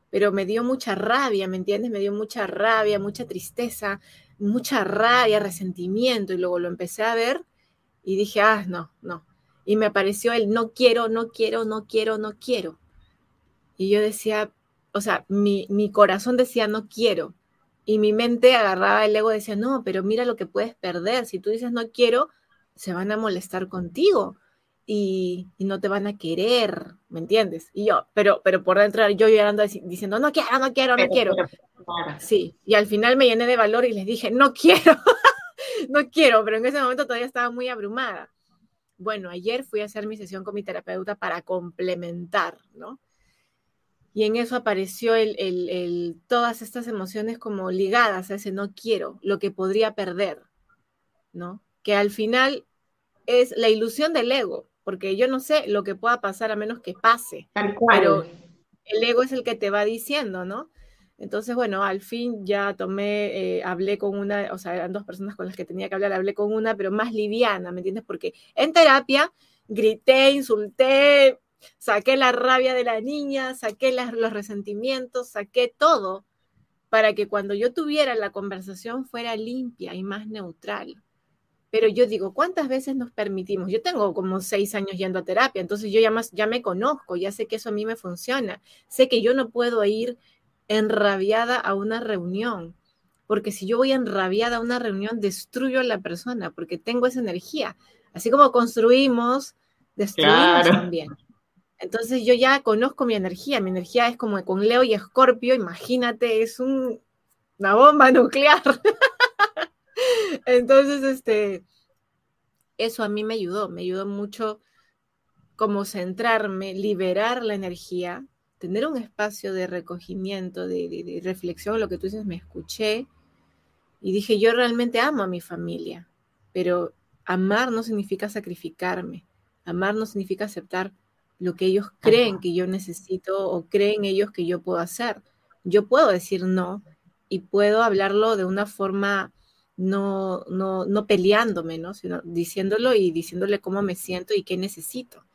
pero me dio mucha rabia, ¿me entiendes? Me dio mucha rabia, mucha tristeza, mucha rabia, resentimiento, y luego lo empecé a ver y dije, ah, no, no. Y me apareció el no quiero, no quiero, no quiero, no quiero. Y yo decía, o sea, mi, mi corazón decía, no quiero. Y mi mente agarraba el ego y decía, no, pero mira lo que puedes perder. Si tú dices no quiero, se van a molestar contigo y, no te van a querer, ¿me entiendes? Y yo, pero, pero por dentro yo llorando diciendo, no quiero, no quiero, no quiero. Sí, y al final me llené de valor y les dije, no quiero, no quiero, pero en ese momento todavía estaba muy abrumada. Bueno, ayer fui a hacer mi sesión con mi terapeuta para complementar, ¿no? Y en eso apareció el, el, todas estas emociones como ligadas a ese no quiero, lo que podría perder, ¿no? Que al final es la ilusión del ego, porque yo no sé lo que pueda pasar a menos que pase. Pero el ego es el que te va diciendo, ¿no? Entonces, bueno, al fin ya tomé, eh, hablé con una, o sea, eran dos personas con las que tenía que hablar, hablé con una, pero más liviana, ¿me entiendes? Porque en terapia grité, insulté, saqué la rabia de la niña, saqué los resentimientos, saqué todo, para que cuando yo tuviera la conversación fuera limpia y más neutral. Pero yo digo, ¿cuántas veces nos permitimos? Yo tengo como seis años yendo a terapia, entonces yo ya, más, ya me conozco, ya sé que eso a mí me funciona. Sé que yo no puedo ir enrabiada a una reunión, porque si yo voy enrabiada a una reunión, destruyo a la persona, porque tengo esa energía. Así como construimos, destruimos también. Entonces yo ya conozco mi energía, mi energía es como con Leo y Escorpio, imagínate, es un, una bomba nuclear. Entonces, este, eso a mí me ayudó, me ayudó mucho como centrarme, liberar la energía, tener un espacio de recogimiento, de, reflexión, lo que tú dices, me escuché y dije, yo realmente amo a mi familia, pero amar no significa sacrificarme, amar no significa aceptar lo que ellos creen que yo necesito o creen ellos que yo puedo hacer. Yo puedo decir no y puedo hablarlo de una forma no, no, no peleándome, ¿no? Sino diciéndolo y diciéndole cómo me siento y qué necesito.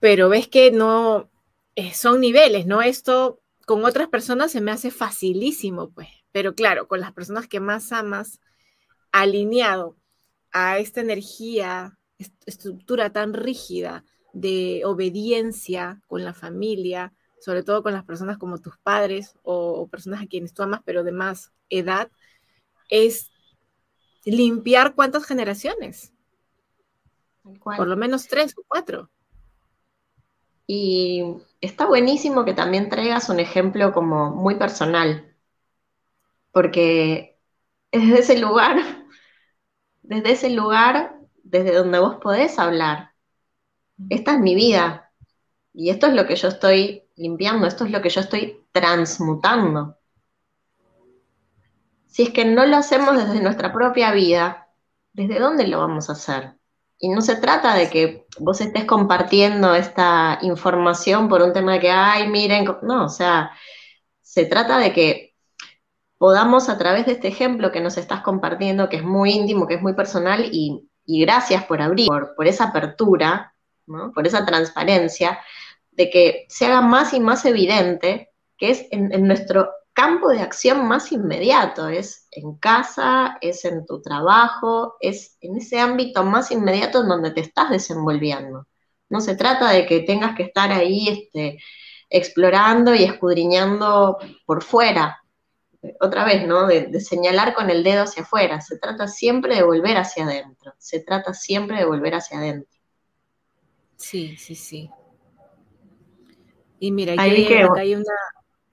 Pero ves que no, eh, son niveles, ¿no? Esto con otras personas se me hace facilísimo, pues, pero claro, con las personas que más amas, alineado a esta energía, estructura tan rígida de obediencia con la familia, sobre todo con las personas como tus padres o, o personas a quienes tú amas, pero de más edad, es limpiar cuántas generaciones. Por lo menos tres o cuatro. Y está buenísimo que también traigas un ejemplo como muy personal, porque desde ese lugar, desde ese lugar, desde donde vos podés hablar, esta es mi vida y esto es lo que yo estoy limpiando, esto es lo que yo estoy transmutando si es que no lo hacemos desde nuestra propia vida, ¿desde dónde lo vamos a hacer? Y no se trata de que vos estés compartiendo esta información por un tema de que, ay, miren, no, o sea, se trata de que podamos a través de este ejemplo que nos estás compartiendo, que es muy íntimo, que es muy personal, y, gracias por abrir, por, esa apertura, por esa transparencia, de que se haga más y más evidente que es en, en nuestro campo de acción más inmediato, es en casa, es en tu trabajo, es en ese ámbito más inmediato en donde te estás desenvolviendo. No se trata de que tengas que estar ahí este, explorando y escudriñando por fuera. Otra vez, ¿no? De, de, señalar con el dedo hacia afuera. Se trata siempre de volver hacia adentro. Se trata siempre de volver hacia adentro. Sí, sí, sí. Y mira, aquí, hay una,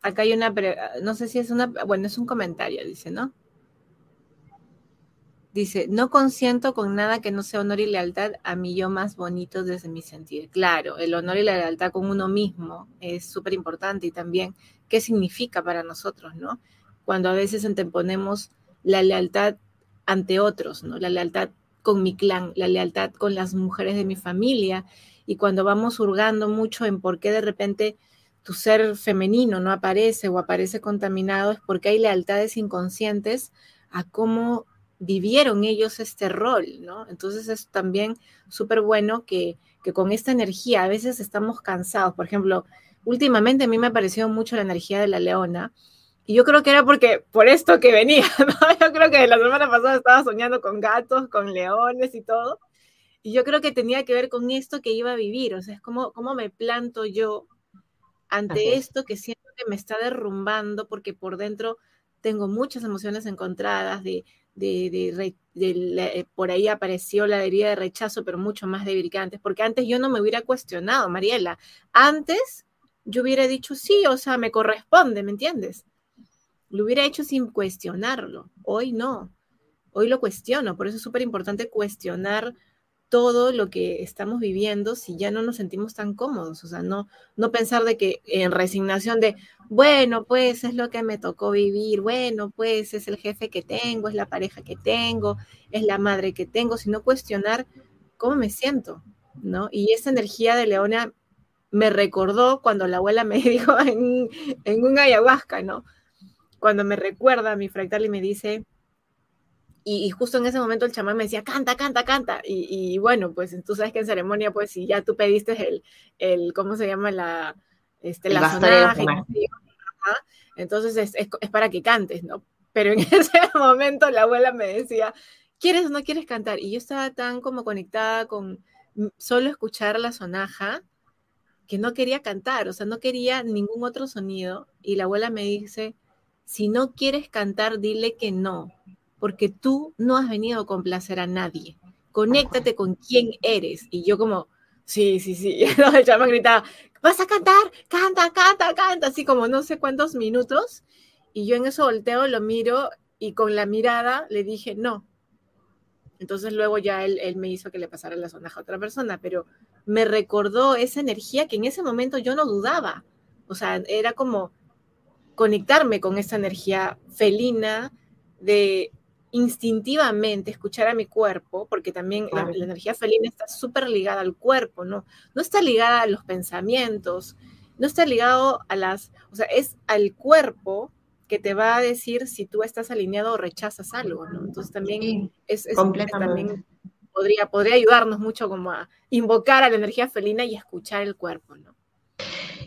acá hay una, no sé si es una, bueno, es un comentario, dice, ¿no? Dice, no consiento con nada que no sea honor y lealtad a mi yo más bonito desde mi sentir. Claro, el honor y la lealtad con uno mismo es súper importante y también qué significa para nosotros, ¿no? Cuando a veces anteponemos la lealtad ante otros, ¿no? La lealtad con mi clan, la lealtad con las mujeres de mi familia y cuando vamos hurgando mucho en por qué de repente tu ser femenino no aparece o aparece contaminado es porque hay lealtades inconscientes a cómo vivieron ellos este rol, ¿no? Entonces es también súper bueno que, que, con esta energía, a veces estamos cansados, por ejemplo, últimamente a mí me ha parecido mucho la energía de la leona. Y yo creo que era porque, por esto que venía, ¿no? Yo creo que la semana pasada estaba soñando con gatos, con leones y todo. Y yo creo que tenía que ver con esto que iba a vivir. O sea, es como, cómo me planto yo ante esto que siento que me está derrumbando porque por dentro tengo muchas emociones encontradas de, de, eh, por ahí apareció la herida de rechazo, pero mucho más débil que antes, porque antes yo no me hubiera cuestionado, Mariela. Antes yo hubiera dicho sí, o sea, me corresponde, ¿me entiendes? Lo hubiera hecho sin cuestionarlo. Hoy no. Hoy lo cuestiono, por eso es súper importante cuestionar todo lo que estamos viviendo si ya no nos sentimos tan cómodos, o sea, no, no pensar de que en resignación de, bueno, pues es lo que me tocó vivir, bueno, pues es el jefe que tengo, es la pareja que tengo, es la madre que tengo, sino cuestionar cómo me siento, ¿no? Y esa energía de Leona me recordó cuando la abuela me dijo en, en un ayahuasca, ¿no? Cuando me recuerda a mi fractal y me dice, y, justo en ese momento el chamán me decía, canta, canta, canta. Y, bueno, pues tú sabes que en ceremonia, pues si ya tú pediste el, el ¿cómo se llama? La, este, la sonaja. Entonces es, es, para que cantes, ¿no? Pero en ese momento la abuela me decía, ¿quieres o no quieres cantar? Y yo estaba tan como conectada con solo escuchar la sonaja que no quería cantar, o sea, no quería ningún otro sonido. Y la abuela me dice, si no quieres cantar, dile que no, porque tú no has venido a complacer a nadie. Conéctate con quién eres. Y yo como, sí, sí, sí. el chamán gritaba, vas a cantar, canta, canta, canta, así como no sé cuántos minutos. Y yo en eso volteo, lo miro y con la mirada le dije, no. Entonces luego ya él, él me hizo que le pasara la sonaja a otra persona, pero me recordó esa energía que en ese momento yo no dudaba. O sea, era como conectarme con esa energía felina de instintivamente escuchar a mi cuerpo, porque también la, energía felina está súper ligada al cuerpo, ¿no? No está ligada a los pensamientos, no está ligado a las, o sea, es al cuerpo que te va a decir si tú estás alineado o rechazas algo, ¿no? Entonces también es, también podría, podría ayudarnos mucho como a invocar a la energía felina y escuchar el cuerpo, ¿no?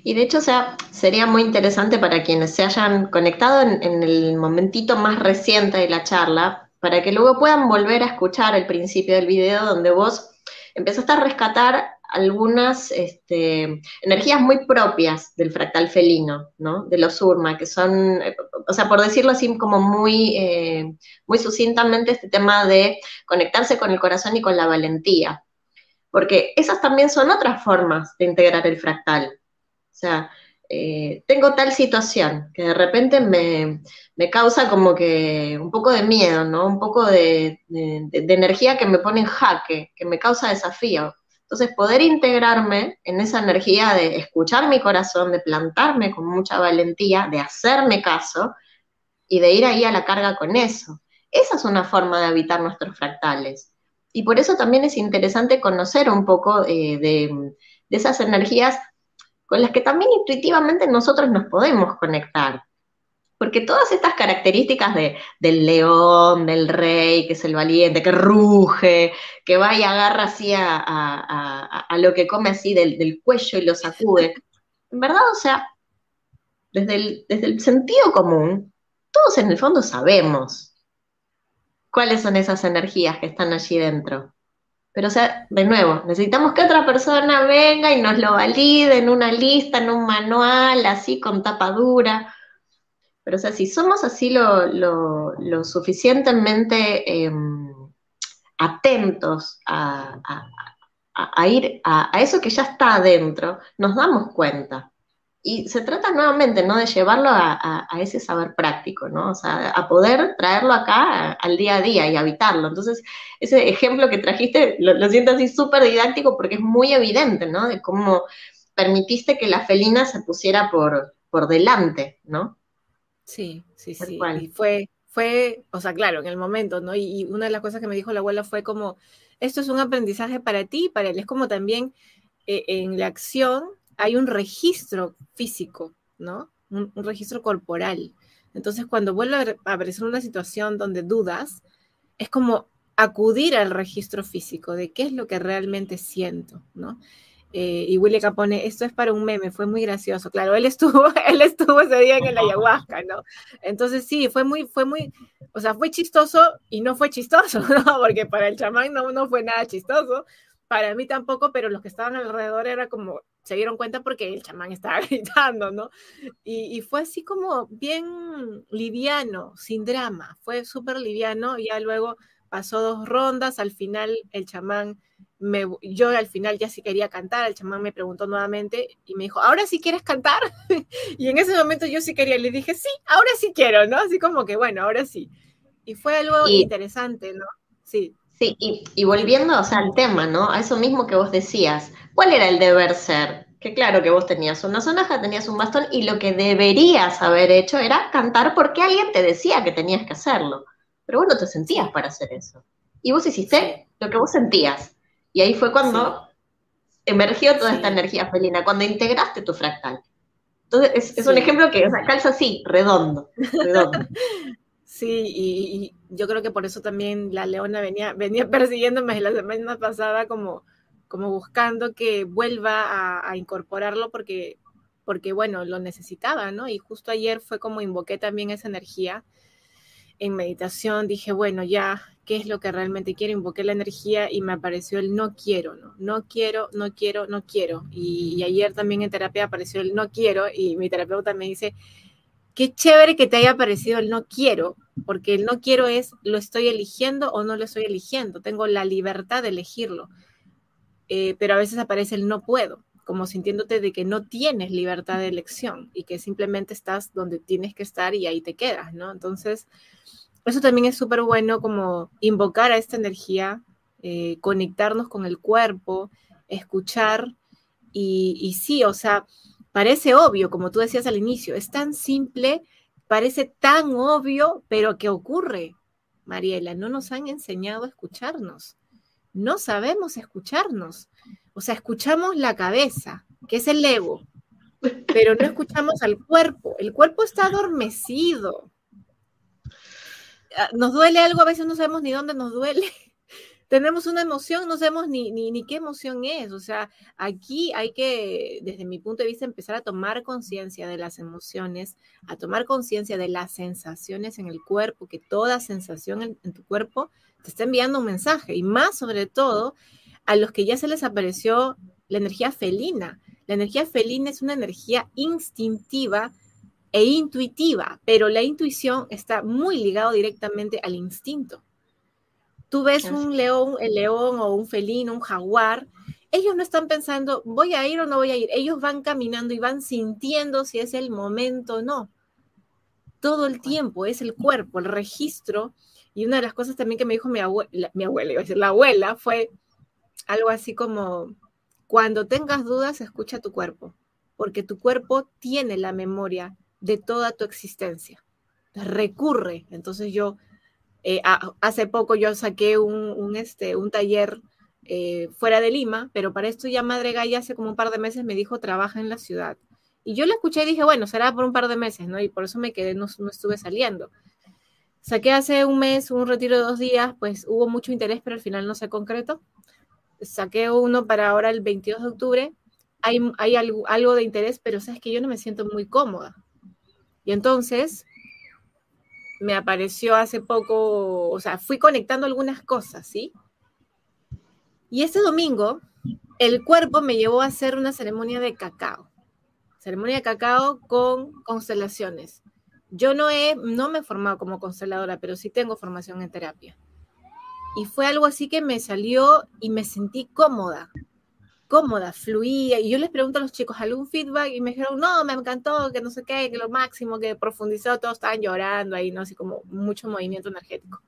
Y de hecho, o sea, sería muy interesante para quienes se hayan conectado en, el momentito más reciente de la charla, para que luego puedan volver a escuchar el principio del video donde vos empezaste a rescatar algunas este, energías muy propias del fractal felino, ¿no? De los Urma, que son, o sea, por decirlo así como muy, eh, muy sucintamente, este tema de conectarse con el corazón y con la valentía. Porque esas también son otras formas de integrar el fractal. O sea, eh, tengo tal situación que de repente me, causa como que un poco de miedo, ¿no? Un poco de, energía que me pone en jaque, que me causa desafío. Entonces, poder integrarme en esa energía de escuchar mi corazón, de plantarme con mucha valentía, de hacerme caso y de ir ahí a la carga con eso. Esa es una forma de habitar nuestros fractales. Y por eso también es interesante conocer un poco eh, de, de esas energías con las que también intuitivamente nosotros nos podemos conectar. Porque todas estas características de, del león, del rey, que es el valiente, que ruge, que va y agarra así a, lo que come así del, cuello y lo sacude, en verdad, o sea, desde desde el sentido común, todos en el fondo sabemos cuáles son esas energías que están allí dentro. Pero, o sea, de nuevo, necesitamos que otra persona venga y nos lo valide en una lista, en un manual, así con tapa dura. Pero, o sea, si somos así lo, suficientemente em, atentos a, ir a, eso que ya está adentro, nos damos cuenta. Y se trata nuevamente, ¿no? De llevarlo a, ese saber práctico, ¿no? O sea, a poder traerlo acá al día a día y habitarlo. Entonces, ese ejemplo que trajiste, lo, siento así súper didáctico porque es muy evidente, ¿no? De cómo permitiste que la felina se pusiera por, por delante, ¿no? Sí, sí, sí. Y fue, fue, o sea, claro, en el momento, ¿no? Y, una de las cosas que me dijo la abuela fue como, esto es un aprendizaje para ti y para él. Es como también eh, en la acción hay un registro físico, ¿no? Un, registro corporal. Entonces, cuando vuelve a aparecer una situación donde dudas, es como acudir al registro físico de qué es lo que realmente siento, ¿no? Eh, y Willy Capone, esto es para un meme, fue muy gracioso. Claro, él estuvo, él estuvo ese día en el ayahuasca, ¿no? Entonces sí, fue muy, fue muy, o sea, fue chistoso y no fue chistoso, ¿no? Porque para el chamán no, no fue nada chistoso, para mí tampoco, pero los que estaban alrededor era como, se dieron cuenta porque el chamán estaba gritando, ¿no? Y, y fue así como bien liviano, sin drama, fue súper liviano, y ya luego pasó dos rondas, al final el chamán, me, yo al final ya sí quería cantar, el chamán me preguntó nuevamente y me dijo, ¿ahora sí quieres cantar? y en ese momento yo sí quería, le dije, sí, ahora sí quiero, ¿no? Así como que, bueno, ahora sí. Y fue algo interesante, ¿no? Sí. Sí, y, y volviendo o sea, al tema, ¿no? A eso mismo que vos decías, ¿cuál era el deber ser? Que claro que vos tenías una sonaja, tenías un bastón y lo que deberías haber hecho era cantar porque alguien te decía que tenías que hacerlo pero vos no te sentías para hacer eso. Y vos hiciste lo que vos sentías. Y ahí fue cuando emergió toda esta energía felina, cuando integraste tu fractal. Entonces, es, un ejemplo que o sea, calza así, redondo, Sí, y, yo creo que por eso también la leona venía, venía persiguiéndome la semana pasada como, como buscando que vuelva a, a, incorporarlo porque, porque, bueno, lo necesitaba, ¿no? Y justo ayer fue como invoqué también esa energía en meditación dije, bueno, ya, ¿qué es lo que realmente quiero? Invoqué la energía y me apareció el no quiero, ¿no? No quiero, no quiero, no quiero. Y, ayer también en terapia apareció el no quiero y mi terapeuta me dice, qué chévere que te haya aparecido el no quiero, porque el no quiero es lo estoy eligiendo o no lo estoy eligiendo, tengo la libertad de elegirlo. Eh, pero a veces aparece el no puedo como sintiéndote de que no tienes libertad de elección y que simplemente estás donde tienes que estar y ahí te quedas, ¿no? Entonces, eso también es súper bueno como invocar a esta energía, eh, conectarnos con el cuerpo, escuchar y, y sí, o sea, parece obvio, como tú decías al inicio, es tan simple, parece tan obvio, pero ¿qué ocurre? Mariela, no nos han enseñado a escucharnos. No sabemos escucharnos. O sea, escuchamos la cabeza, que es el ego, pero no escuchamos al cuerpo. El cuerpo está adormecido. Ah, nos duele algo, a veces no sabemos ni dónde nos duele. Tenemos una emoción, no sabemos ni, ni, qué emoción es. O sea, aquí hay que, desde mi punto de vista, empezar a tomar conciencia de las emociones, a tomar conciencia de las sensaciones en el cuerpo, que toda sensación en, en tu cuerpo te está enviando un mensaje. Y más sobre todo, a los que ya se les apareció la energía felina. La energía felina es una energía instintiva e intuitiva, pero la intuición está muy ligado directamente al instinto. Tú ves un león, el león o un felino, un jaguar, ellos no están pensando, voy a ir o no voy a ir, ellos van caminando y van sintiendo si es el momento o no. Todo el tiempo es el cuerpo, el registro. Y una de las cosas también que me dijo mi abuela, mi abuela, iba a decir la abuela, fue, algo así como, cuando tengas dudas, escucha tu cuerpo, porque tu cuerpo tiene la memoria de toda tu existencia. Recurre. Entonces yo, eh, hace poco yo saqué un, este, un taller eh, fuera de Lima, pero para esto ya Madre Gaya hace como un par de meses me dijo, trabaja en la ciudad. Y yo la escuché y dije, bueno, será por un par de meses, ¿no? Y por eso me quedé, no, no estuve saliendo. Saqué hace un mes un retiro de dos días, pues hubo mucho interés, pero al final no se concretó saqué uno para ahora el 22 de octubre, hay, algo, de interés, pero sabes que yo no me siento muy cómoda. Y entonces me apareció hace poco, o sea, fui conectando algunas cosas, ¿sí? Y este domingo el cuerpo me llevó a hacer una ceremonia de cacao. Ceremonia de cacao con constelaciones. Yo no, he, no me he formado como consteladora, pero sí tengo formación en terapia. Y fue algo así que me salió y me sentí cómoda, cómoda, fluía. Y yo les pregunto a los chicos, ¿algún feedback? Y me dijeron, no, me encantó, que no sé qué, que lo máximo, que profundizó, todos estaban llorando ahí, ¿no? Así como mucho movimiento energético.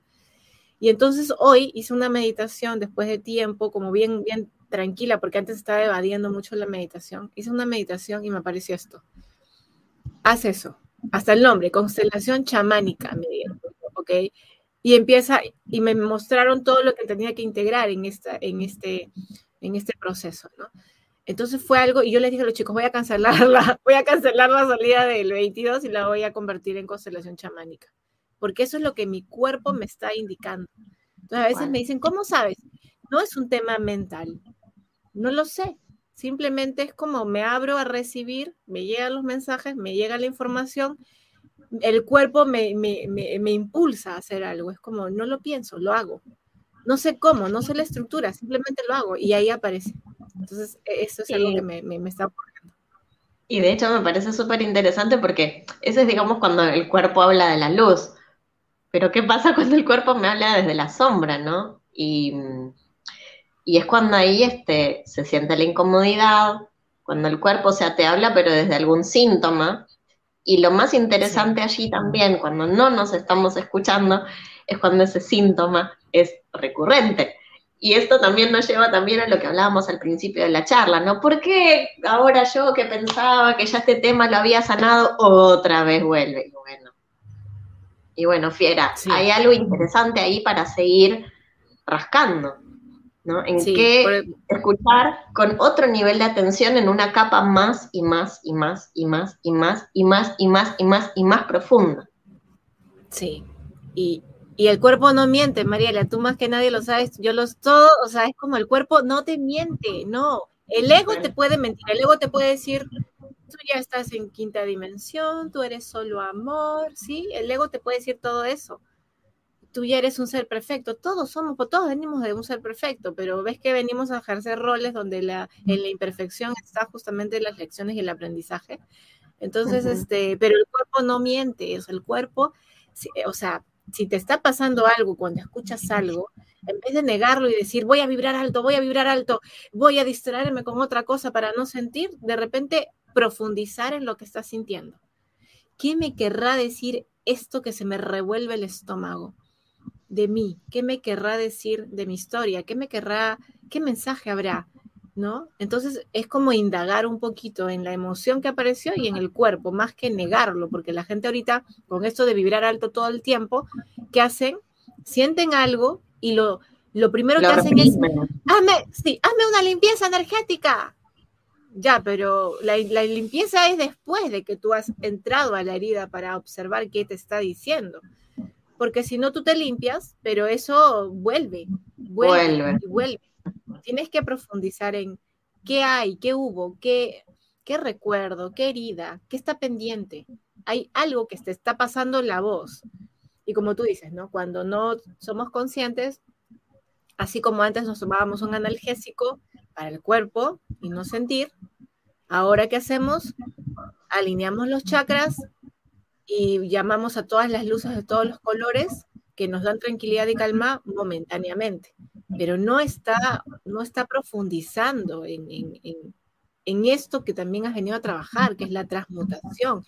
Y entonces hoy hice una meditación después de tiempo, como bien, bien tranquila, porque antes estaba evadiendo mucho la meditación. Hice una meditación y me apareció esto. Haz eso. Hasta el nombre, constelación chamánica, me dieron. ¿Ok? y empieza, y me mostraron todo lo que tenía que integrar en, esta, en, este, en este proceso, ¿no? Entonces fue algo, y yo les dije a los chicos, voy a cancelarla, voy a cancelar la salida del 22 y la voy a convertir en constelación chamánica, porque eso es lo que mi cuerpo me está indicando. Entonces a veces me dicen, ¿cómo sabes? No es un tema mental, no lo sé, simplemente es como me abro a recibir, me llegan los mensajes, me llega la información, el cuerpo me, me, impulsa a hacer algo, es como no lo pienso, lo hago. No sé cómo, no sé la estructura, simplemente lo hago y ahí aparece. Entonces, e, eso es algo que me, está ocurriendo. Y de hecho me parece súper interesante porque ese es, digamos, cuando el cuerpo habla de la luz. Pero ¿qué pasa cuando el cuerpo me habla desde la sombra, no? Y, es cuando ahí este, se siente la incomodidad, cuando el cuerpo, o sea, te habla, pero desde algún síntoma. Y lo más interesante allí también, cuando no nos estamos escuchando, es cuando ese síntoma es recurrente. Y esto también nos lleva también a lo que hablábamos al principio de la charla, ¿no? ¿Por qué ahora yo que pensaba que ya este tema lo había sanado, otra vez vuelve? Y bueno, y bueno fiera, hay algo interesante ahí para seguir rascando, ¿no? En qué escuchar con otro nivel de atención en una capa más y más y más y más y más y más y más y más y más profunda. Sí, y, y el cuerpo no miente, Mariela, tú más que nadie lo sabes, yo los todo, o sea, es como el cuerpo no te miente, no. El ego te puede mentir, el ego te puede decir, tú ya estás en quinta dimensión, tú eres solo amor, ¿sí? El ego te puede decir todo eso. Tú ya eres un ser perfecto, todos somos, pues, todos venimos de un ser perfecto, pero ves que venimos a ejercer roles donde la, en la imperfección está justamente las lecciones y el aprendizaje. Entonces, este, pero el cuerpo no miente, es el cuerpo, o sea, si te está pasando algo cuando escuchas algo, en vez de negarlo y decir, voy a vibrar alto, voy a vibrar alto, voy a distraerme con otra cosa para no sentir, de repente profundizar en lo que estás sintiendo. ¿Qué me querrá decir esto que se me revuelve el estómago? De mí, ¿qué me querrá decir de mi historia? ¿Qué me querrá, qué mensaje habrá? ¿no? Entonces es como indagar un poquito en la emoción que apareció y en el cuerpo, más que negarlo, porque la gente ahorita, con esto de vibrar alto todo el tiempo, ¿qué hacen? Sienten algo y lo, lo primero que hacen es, hazme, sí, hazme una limpieza energética. Ya, pero la, la limpieza es después de que tú has entrado a la herida para observar qué te está diciendo porque si no tú te limpias, pero eso vuelve, vuelve, vuelve. vuelve. Tienes que profundizar en qué hay, qué hubo, qué, qué recuerdo, qué herida, qué está pendiente. Hay algo que te está pasando la voz. Y como tú dices, ¿no? Cuando no somos conscientes, así como antes nos tomábamos un analgésico para el cuerpo y no sentir, ahora ¿qué hacemos? Alineamos los chakras y llamamos a todas las luces de todos los colores que nos dan tranquilidad y calma momentáneamente pero no está, no está profundizando en, esto que también has venido a trabajar, que es la transmutación.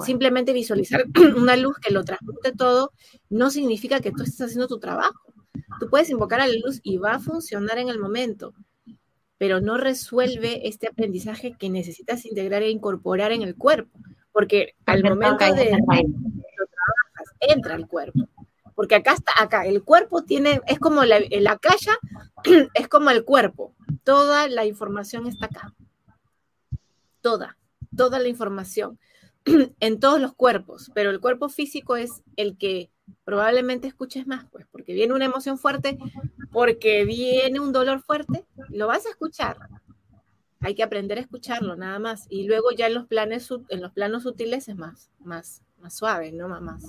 Simplemente visualizar una luz que lo transmute todo no significa que tú estés haciendo tu trabajo. Tú puedes invocar a la luz y va a funcionar en el momento, pero no resuelve este aprendizaje que necesitas integrar e incorporar en el cuerpo, porque al momento de entra al cuerpo. Porque acá está, acá, el cuerpo tiene, es como la, la calla, es como el cuerpo, toda la información está acá, toda, toda la información, en todos los cuerpos, pero el cuerpo físico es el que probablemente escuches más, pues, porque viene una emoción fuerte, porque viene un dolor fuerte, lo vas a escuchar. Hay que aprender a escucharlo, nada más. Y luego ya en los planes, en los planos sutiles es más, más, más suave, ¿no? Más,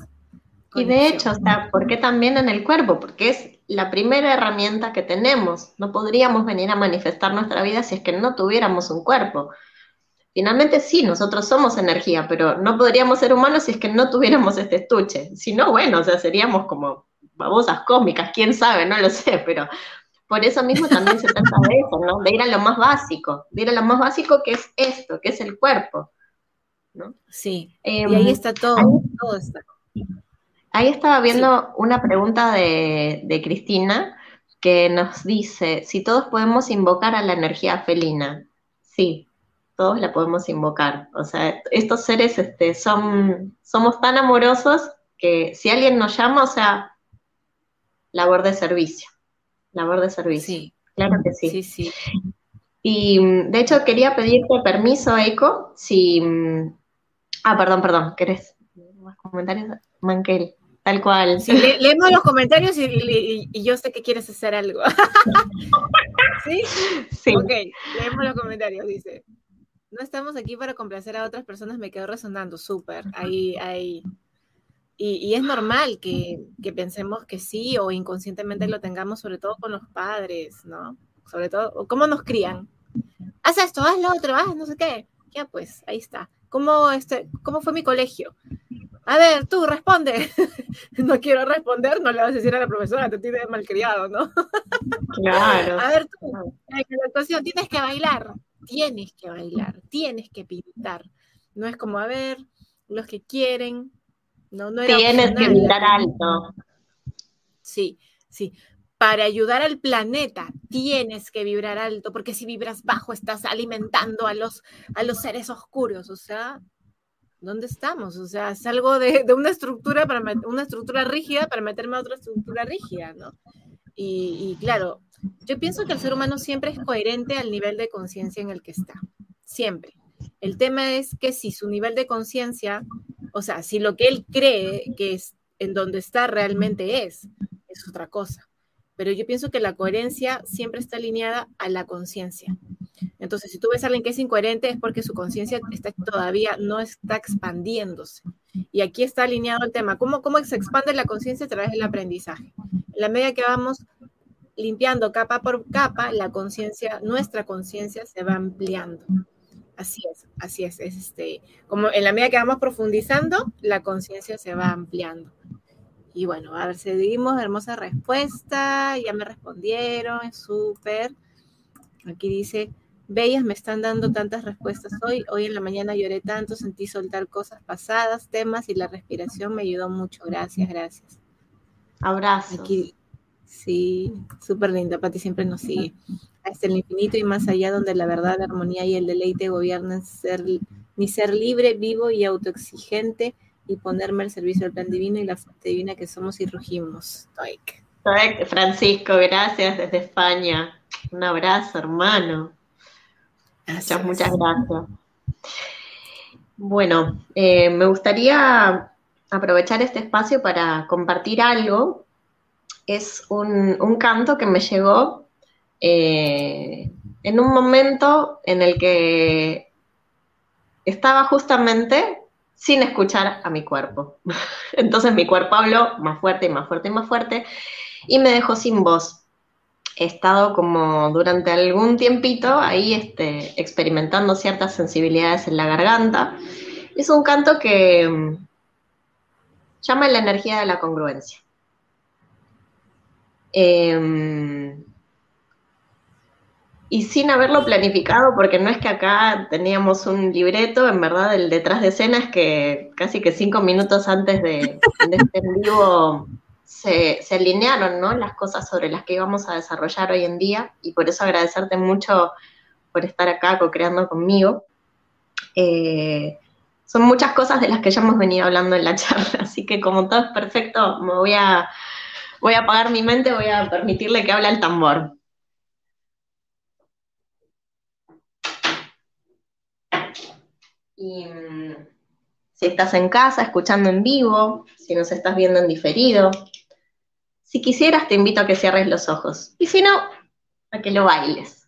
y de hecho, o sea, ¿por qué también en el cuerpo? Porque es la primera herramienta que tenemos. No podríamos venir a manifestar nuestra vida si es que no tuviéramos un cuerpo. Finalmente sí, nosotros somos energía, pero no podríamos ser humanos si es que no tuviéramos este estuche. Si no, bueno, o sea, seríamos como babosas cósmicas, quién sabe, no lo sé, pero por eso mismo también se trata de eso, ¿no? De ir a lo más básico, de ir a lo más básico que es esto, que es el cuerpo. ¿no? Sí, y ahí em, está todo, todo está. Ahí estaba viendo una pregunta de, Cristina que nos dice, si todos podemos invocar a la energía felina. Sí, todos la podemos invocar. O sea, estos seres este, son, somos tan amorosos que si alguien nos llama, o sea, labor de servicio. Labor de servicio. Sí. Claro que sí. Sí, sí. Y de hecho quería pedirte permiso, Eco, si... Ah, perdón, perdón, ¿querés más comentarios? Manquel. tal cual. Sí, leemos los comentarios y, yo sé que quieres hacer algo. ¿Sí? Sí. Ok, leemos los comentarios, dice. No estamos aquí para complacer a otras personas, me quedo resonando, súper. Ahí, ahí. Y, es normal que, que, pensemos que sí o inconscientemente lo tengamos, sobre todo con los padres, ¿no? Sobre todo, ¿cómo nos crían? Haz esto, haz lo otro, haz no sé qué. Ya pues, ahí está. ¿Cómo, este, ¿Cómo fue mi colegio? A ver, tú responde. no quiero responder, no le vas a decir a la profesora, te tienes malcriado, ¿no? claro. A ver, tú, la actuación tienes que bailar, tienes que bailar, tienes que pintar. No es como, a ver, los que quieren, no, no Tienes que pintar alto. Sí, sí. Para ayudar al planeta tienes que vibrar alto, porque si vibras bajo estás alimentando a los, a los seres oscuros. O sea, ¿dónde estamos? O sea, salgo de, de una estructura para una estructura rígida para meterme a otra estructura rígida, ¿no? Y, claro, yo pienso que el ser humano siempre es coherente al nivel de conciencia en el que está, siempre. El tema es que si su nivel de conciencia, o sea, si lo que él cree que es en donde está realmente es, es otra cosa. Pero yo pienso que la coherencia siempre está alineada a la conciencia. Entonces, si tú ves a alguien que es incoherente es porque su conciencia todavía no está expandiéndose. Y aquí está alineado el tema. ¿Cómo, cómo se expande la conciencia a través del aprendizaje? En la medida que vamos limpiando capa por capa, la conciencia, nuestra conciencia se va ampliando. Así es, así es, es este, como en la medida que vamos profundizando, la conciencia se va ampliando. Y bueno, a ver, seguimos, hermosa respuesta, ya me respondieron, súper. Aquí dice, Bellas me están dando tantas respuestas hoy. Hoy en la mañana lloré tanto, sentí soltar cosas pasadas, temas y la respiración me ayudó mucho. Gracias, gracias. Abrazo. Aquí, sí, súper linda. Pati siempre nos sigue. Hasta el infinito y más allá, donde la verdad, la armonía y el deleite gobiernan ser, mi ser libre, vivo y autoexigente y ponerme al servicio del plan divino y la fuente divina que somos y rugimos. Francisco, gracias desde España. Un abrazo, hermano. Muchas, muchas gracias. Bueno, eh, me gustaría aprovechar este espacio para compartir algo. Es un, canto que me llegó eh, en un momento en el que estaba justamente sin escuchar a mi cuerpo. Entonces mi cuerpo habló más fuerte y más fuerte y más fuerte y me dejó sin voz he estado como durante algún tiempito ahí este, experimentando ciertas sensibilidades en la garganta. Es un canto que mm, llama la energía de la congruencia. Em, y sin haberlo planificado, porque no es que acá teníamos un libreto, en verdad el detrás de escena es que casi que cinco minutos antes de, de este vivo se, alinearon ¿no? las cosas sobre las que íbamos a desarrollar hoy en día y por eso agradecerte mucho por estar acá co-creando conmigo. Eh, son muchas cosas de las que ya hemos venido hablando en la charla, así que como todo es perfecto, me voy a, voy a apagar mi mente, voy a permitirle que hable el tambor. Y mm, si estás en casa, escuchando en vivo, si nos estás viendo en diferido, si quisieras, te invito a que cierres los ojos. Y si no, a que lo bailes.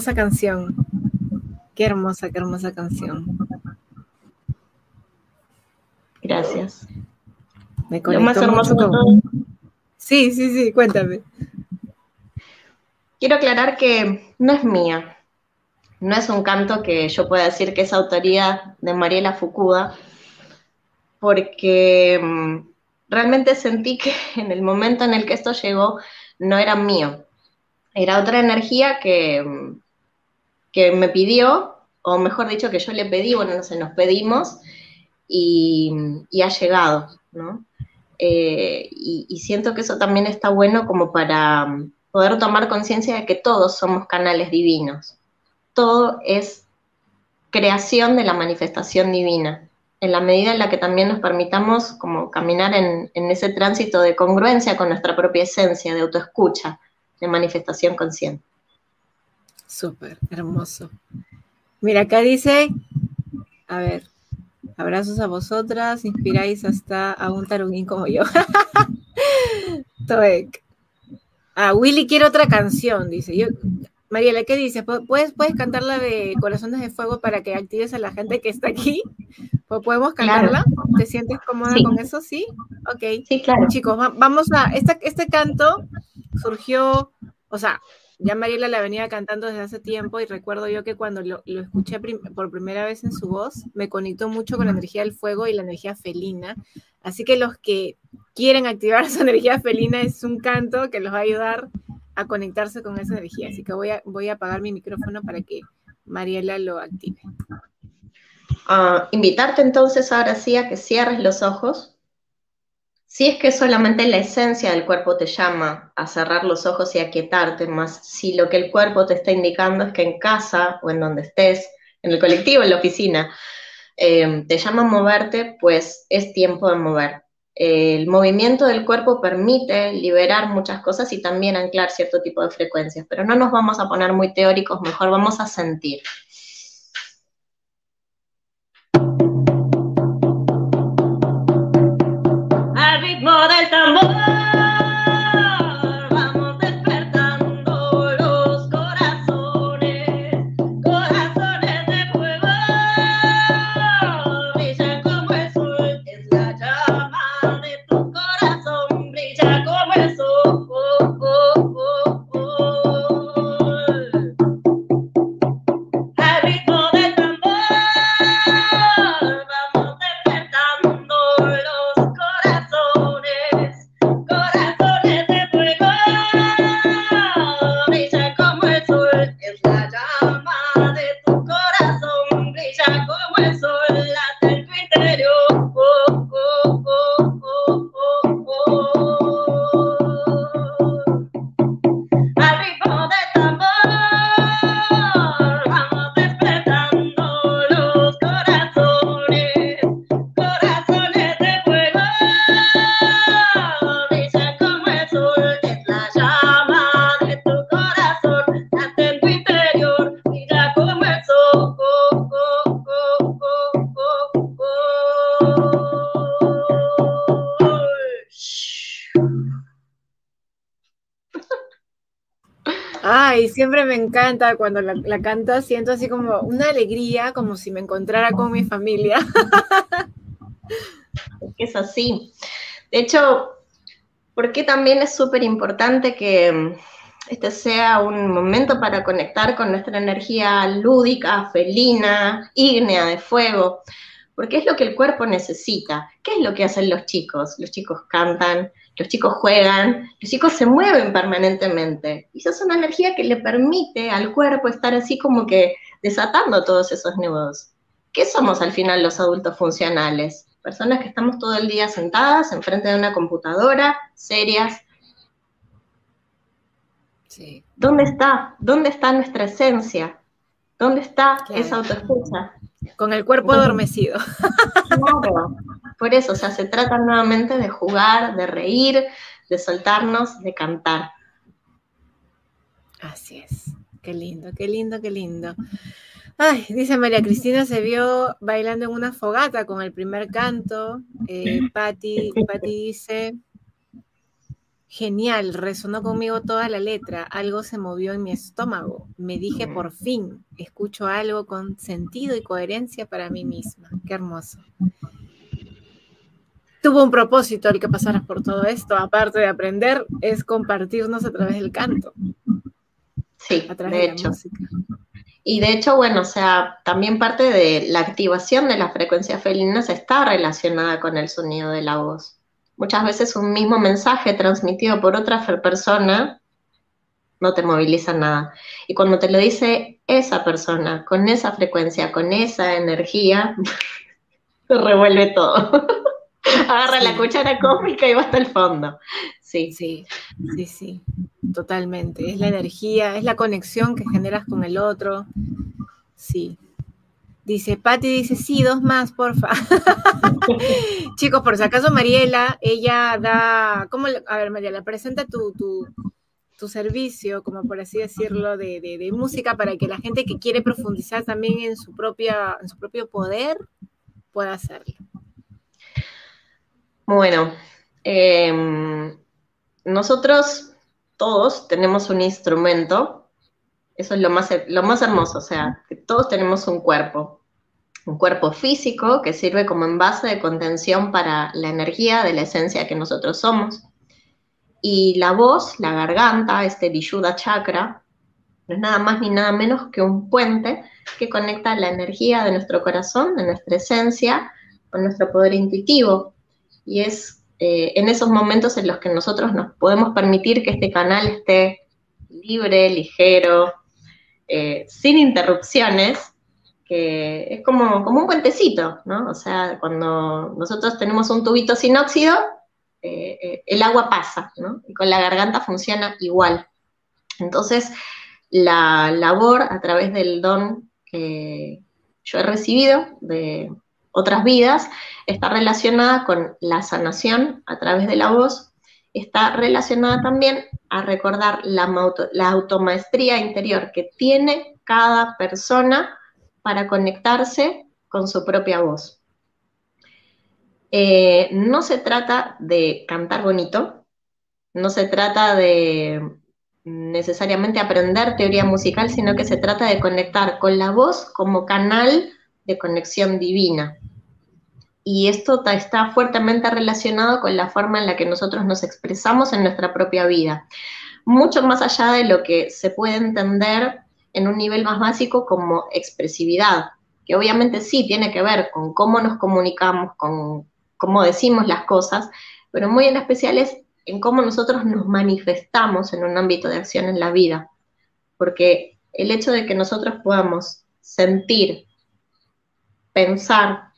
Hermosa canción. Qué hermosa, qué hermosa canción. Gracias. Me Lo más hermoso con... Sí, sí, sí, cuéntame. Quiero aclarar que no es mía. No es un canto que yo pueda decir que es autoría de Mariela Fukuda, porque mm, realmente sentí que en el momento en el que esto llegó no era mío era otra energía que, que me pidió, o mejor dicho, que yo le pedí, bueno, no sé, nos pedimos y, ha llegado, ¿no? Eh, y, siento que eso también está bueno como para poder tomar conciencia de que todos somos canales divinos. Todo es creación de la manifestación divina, en la medida en la que también nos permitamos como caminar en, en ese tránsito de congruencia con nuestra propia esencia, de autoescucha de manifestación consciente. Súper, hermoso. Mira, acá dice, a ver, abrazos a vosotras, inspiráis hasta a un taruguín como yo. Toek. Ah, Willy quiere otra canción, dice. Yo, Mariela, ¿qué dices? ¿Puedes, ¿Puedes cantar la de Corazones de Fuego para que actives a la gente que está aquí? ¿Podemos cantarla? ¿Te sientes cómoda con eso? ¿Sí? Ok. Sí, claro. Chicos, vamos a... Este, este canto surgió, o sea, ya Mariela la venía cantando desde hace tiempo y recuerdo yo que cuando lo, escuché por primera vez en su voz, me conectó mucho con la energía del fuego y la energía felina. Así que los que quieren activar su energía felina es un canto que los va a ayudar a conectarse con esa energía. Así que voy a, apagar mi micrófono para que Mariela lo active. Ah, invitarte entonces ahora sí a que cierres los ojos si es que solamente la esencia del cuerpo te llama a cerrar los ojos y a quietarte, más si lo que el cuerpo te está indicando es que en casa o en donde estés, en el colectivo, en la oficina, eh, te llama a moverte, pues es tiempo de mover. el movimiento del cuerpo permite liberar muchas cosas y también anclar cierto tipo de frecuencias, pero no nos vamos a poner muy teóricos, mejor vamos a sentir. Siempre me encanta cuando la, la siento así como una alegría, como si me encontrara con mi familia. Es así. De hecho, porque también es súper importante que, este sea un momento para conectar con nuestra energía lúdica, felina, ígnea de fuego, porque es lo que el cuerpo necesita. ¿Qué es lo que hacen los chicos? Los chicos cantan, los chicos juegan, los chicos se mueven permanentemente. Y esa es una energía que le permite al cuerpo estar así como que desatando todos esos nudos. ¿Qué somos al final los adultos funcionales? Personas que estamos todo el día sentadas enfrente de una computadora, serias. Sí. ¿Dónde está? ¿Dónde está nuestra esencia? ¿Dónde está esa autoescucha? Con el cuerpo adormecido. Claro, por eso, o sea, se trata nuevamente de jugar, de reír, de soltarnos, de cantar. Así es. Qué lindo, qué lindo, qué lindo. Ay, dice María Cristina, se vio bailando en una fogata con el primer canto. Eh, Patti, dice, genial, resonó conmigo toda la letra, algo se movió en mi estómago. Me dije, por fin, escucho algo con sentido y coherencia para mí misma. Qué hermoso. Tuvo un propósito el que pasaras por todo esto, aparte de aprender, es compartirnos a través del canto. Sí, a través de, hecho. la música. Y de hecho, bueno, o sea, también parte de la activación de las frecuencias felinas está relacionada con el sonido de la voz. Muchas veces un mismo mensaje transmitido por otra persona no te moviliza nada. Y cuando te lo dice esa persona, con esa frecuencia, con esa energía, se revuelve todo. Agarra la cuchara cósmica y va hasta el fondo. Sí. Sí, sí, sí, totalmente. Es la energía, es la conexión que generas con el otro. Sí. Dice, Patti dice, sí, dos más, porfa. Chicos, por si acaso Mariela, ella da, ¿cómo? A ver, Mariela, presenta tu, tu, tu servicio, como por así decirlo, de, de, música para que la gente que quiere profundizar también en su, propia, en su propio poder pueda hacerlo. Bueno, em, nosotros todos tenemos un instrumento, eso es lo más, lo más hermoso, o sea, que todos tenemos un cuerpo, un cuerpo físico que sirve como envase de contención para la energía de la esencia que nosotros somos. Y la voz, la garganta, este Vishuddha chakra, no es nada más ni nada menos que un puente que conecta la energía de nuestro corazón, de nuestra esencia, con nuestro poder intuitivo y es eh, en esos momentos en los que nosotros nos podemos permitir que este canal esté libre, ligero, eh, sin interrupciones, que es como, como un puentecito, ¿no? O sea, cuando nosotros tenemos un tubito sin óxido, eh, el agua pasa, ¿no? Y con la garganta funciona igual. Entonces, la labor a través del don que yo he recibido de, otras vidas, está relacionada con la sanación a través de la voz, está relacionada también a recordar la, la automaestría interior que tiene cada persona para conectarse con su propia voz. Eh, no se trata de cantar bonito, no se trata de necesariamente aprender teoría musical, sino que se trata de conectar con la voz como canal de conexión divina. Y esto está fuertemente relacionado con la forma en la que nosotros nos expresamos en nuestra propia vida. Mucho más allá de lo que se puede entender en un nivel más básico como expresividad, que obviamente sí tiene que ver con cómo nos comunicamos, con cómo decimos las cosas, pero muy en especial es en cómo nosotros nos manifestamos en un ámbito de acción en la vida. Porque el hecho de que nosotros podamos sentir, pensar,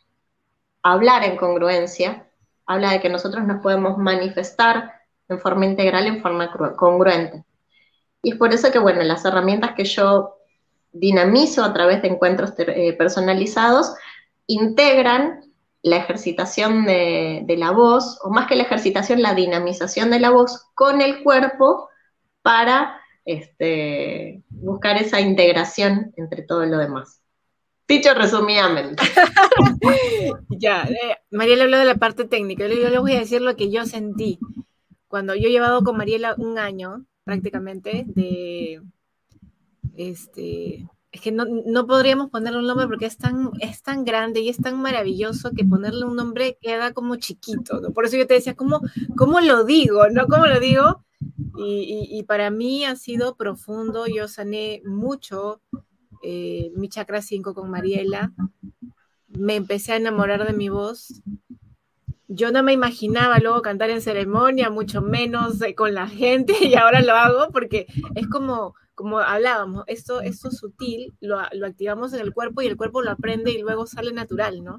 hablar en congruencia, habla de que nosotros nos podemos manifestar en forma integral, en forma congruente. Y es por eso que, bueno, las herramientas que yo dinamizo a través de encuentros eh, personalizados integran la ejercitación de, la voz, o más que la ejercitación, la dinamización de la voz con el cuerpo para este, buscar esa integración entre todo lo demás. Dicho resumidamente. ya, eh, Mariela habló de la parte técnica. Yo, le voy a decir lo que yo sentí. Cuando yo he llevado con Mariela un año prácticamente de este es que no, podríamos ponerle un nombre porque es tan, es tan grande y es tan maravilloso que ponerle un nombre queda como chiquito, ¿no? Por eso yo te decía, ¿cómo, cómo lo digo? ¿No? ¿Cómo lo digo? Y, para mí ha sido profundo, yo sané mucho eh, mi chakra 5 con Mariela, me empecé a enamorar de mi voz. Yo no me imaginaba luego cantar en ceremonia, mucho menos eh, con la gente, y ahora lo hago porque es como como hablábamos, esto, esto sutil lo, lo, activamos en el cuerpo y el cuerpo lo aprende y luego sale natural, ¿no?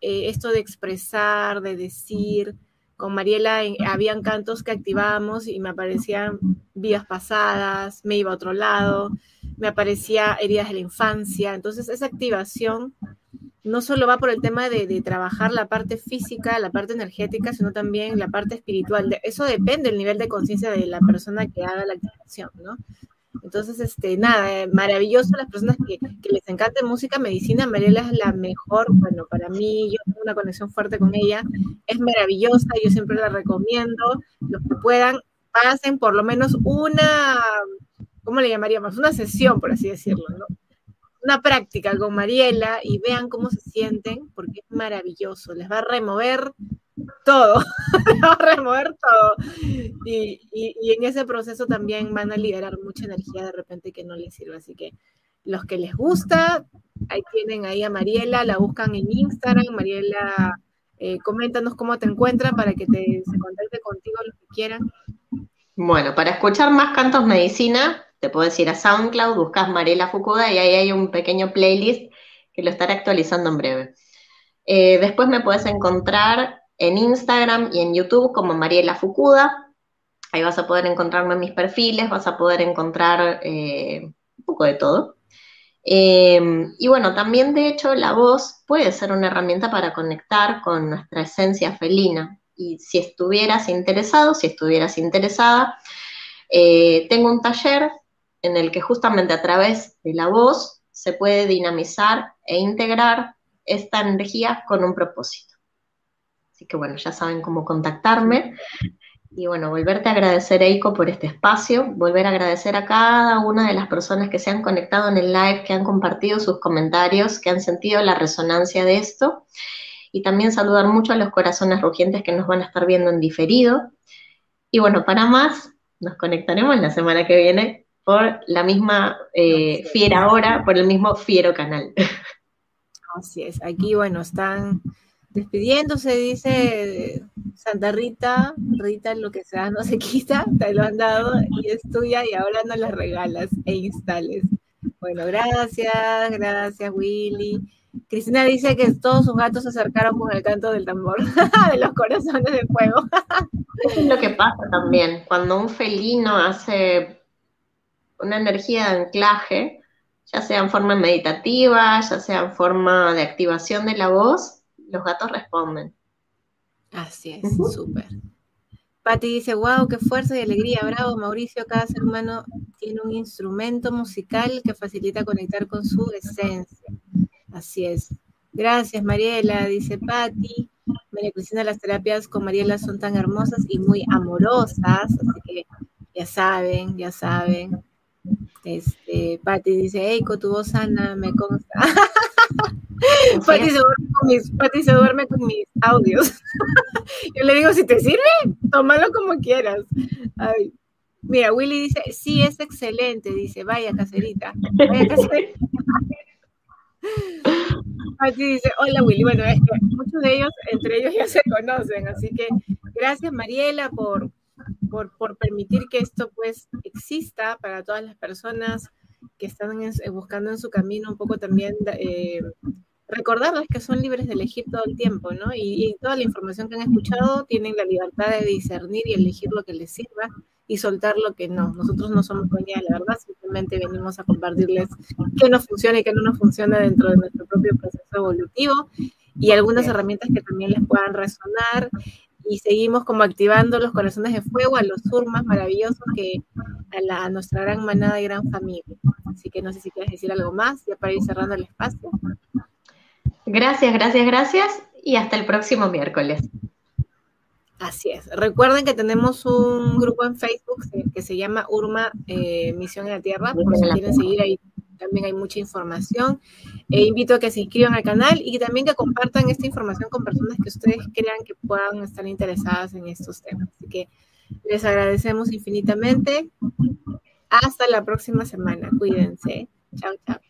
Eh, esto de expresar, de decir, con Mariela habían cantos que activábamos y me aparecían vidas pasadas, me iba a otro lado, me aparecía heridas de la infancia, entonces esa activación no solo va por el tema de, de, trabajar la parte física, la parte energética, sino también la parte espiritual. eso depende del nivel de conciencia de la persona que haga la activación, ¿no? Entonces, este, nada, eh, maravilloso las personas que, les encanta música, medicina, Mariela es la mejor, bueno, para mí, yo tengo una conexión fuerte con ella, es maravillosa, yo siempre la recomiendo, los que puedan, pasen por lo menos una, ¿cómo le llamaríamos? Una sesión, por así decirlo, ¿no? Una práctica con Mariela y vean cómo se sienten, porque es maravilloso, les va a remover todo, va a remover todo. Y, en ese proceso también van a liberar mucha energía de repente que no les sirve. Así que los que les gusta, ahí tienen ahí a Mariela, la buscan en Instagram. Mariela, eh, coméntanos cómo te encuentran para que te, se contacte contigo lo que quieran. Bueno, para escuchar más cantos medicina, te puedes ir a SoundCloud, buscas Mariela Fukuda y ahí hay un pequeño playlist que lo estaré actualizando en breve. Eh, después me puedes encontrar en Instagram y en YouTube como Mariela Fukuda. Ahí vas a poder encontrarme en mis perfiles, vas a poder encontrar eh, un poco de todo. Eh, y bueno, también de hecho la voz puede ser una herramienta para conectar con nuestra esencia felina. Y si estuvieras interesado, si estuvieras interesada, tengo un taller en el que justamente a través de la voz se puede dinamizar e integrar esta energía con un propósito. Así que bueno, ya saben cómo contactarme. Y bueno, volverte a agradecer, Eiko, por este espacio, volver a agradecer a cada una de las personas que se han conectado en el live, que han compartido sus comentarios, que han sentido la resonancia de esto. Y también saludar mucho a los corazones rugientes que nos van a estar viendo en diferido. Y bueno, para más, nos conectaremos la semana que viene por la misma eh, fiera hora, por el mismo fiero canal. Así es, aquí bueno, están despidiéndose, dice Santa Rita, Rita lo que sea no se quita, te lo han dado y es tuya y ahora no la regalas e instales. Bueno, gracias, gracias Willy. Cristina dice que todos sus gatos se acercaron con el canto del tambor, de los corazones de fuego. es lo que pasa también, cuando un felino hace una energía de anclaje, ya sea en forma meditativa, ya sea en forma de activación de la voz, los gatos responden. Así es, súper. Patti dice, wow, qué fuerza y alegría, bravo, Mauricio, cada ser humano tiene un instrumento musical que facilita conectar con su esencia. Así es. Gracias, Mariela, dice Patti. María Cristina, las terapias con Mariela son tan hermosas y muy amorosas, así que ya saben, ya saben. Este, Patti dice, Eiko, tu voz sana, me consta. Pati se, duerme con mis, audios. Yo le digo, si te sirve, tómalo como quieras. Mira, Willy dice, sí, es excelente. Dice, vaya caserita. Vaya caserita. Pati dice, hola Willy. Bueno, es que muchos de ellos, entre ellos ya se conocen. Así que gracias Mariela por, por, por permitir que esto pues exista para todas las personas que están buscando en su camino un poco también eh, recordarles que son libres de elegir todo el tiempo, ¿no? Y, toda la información que han escuchado tienen la libertad de discernir y elegir lo que les sirva y soltar lo que no. Nosotros no somos dueñas de la verdad, simplemente venimos a compartirles qué nos funciona y qué no nos funciona dentro de nuestro propio proceso evolutivo y algunas herramientas que también les puedan resonar y seguimos como activando los corazones de fuego a los surmas maravillosos que a, la, a nuestra gran manada y gran familia. Así que no sé si quieres decir algo más ya para ir cerrando el espacio. Gracias, gracias, gracias y hasta el próximo miércoles. Así es. Recuerden que tenemos un grupo en Facebook que se llama Urma eh, Misión en la Tierra, por si quieren seguir ahí también hay mucha información. E invito a que se inscriban al canal y también que compartan esta información con personas que ustedes crean que puedan estar interesadas en estos temas. Así que les agradecemos infinitamente. Hasta la próxima semana. Cuídense. Chao, chao.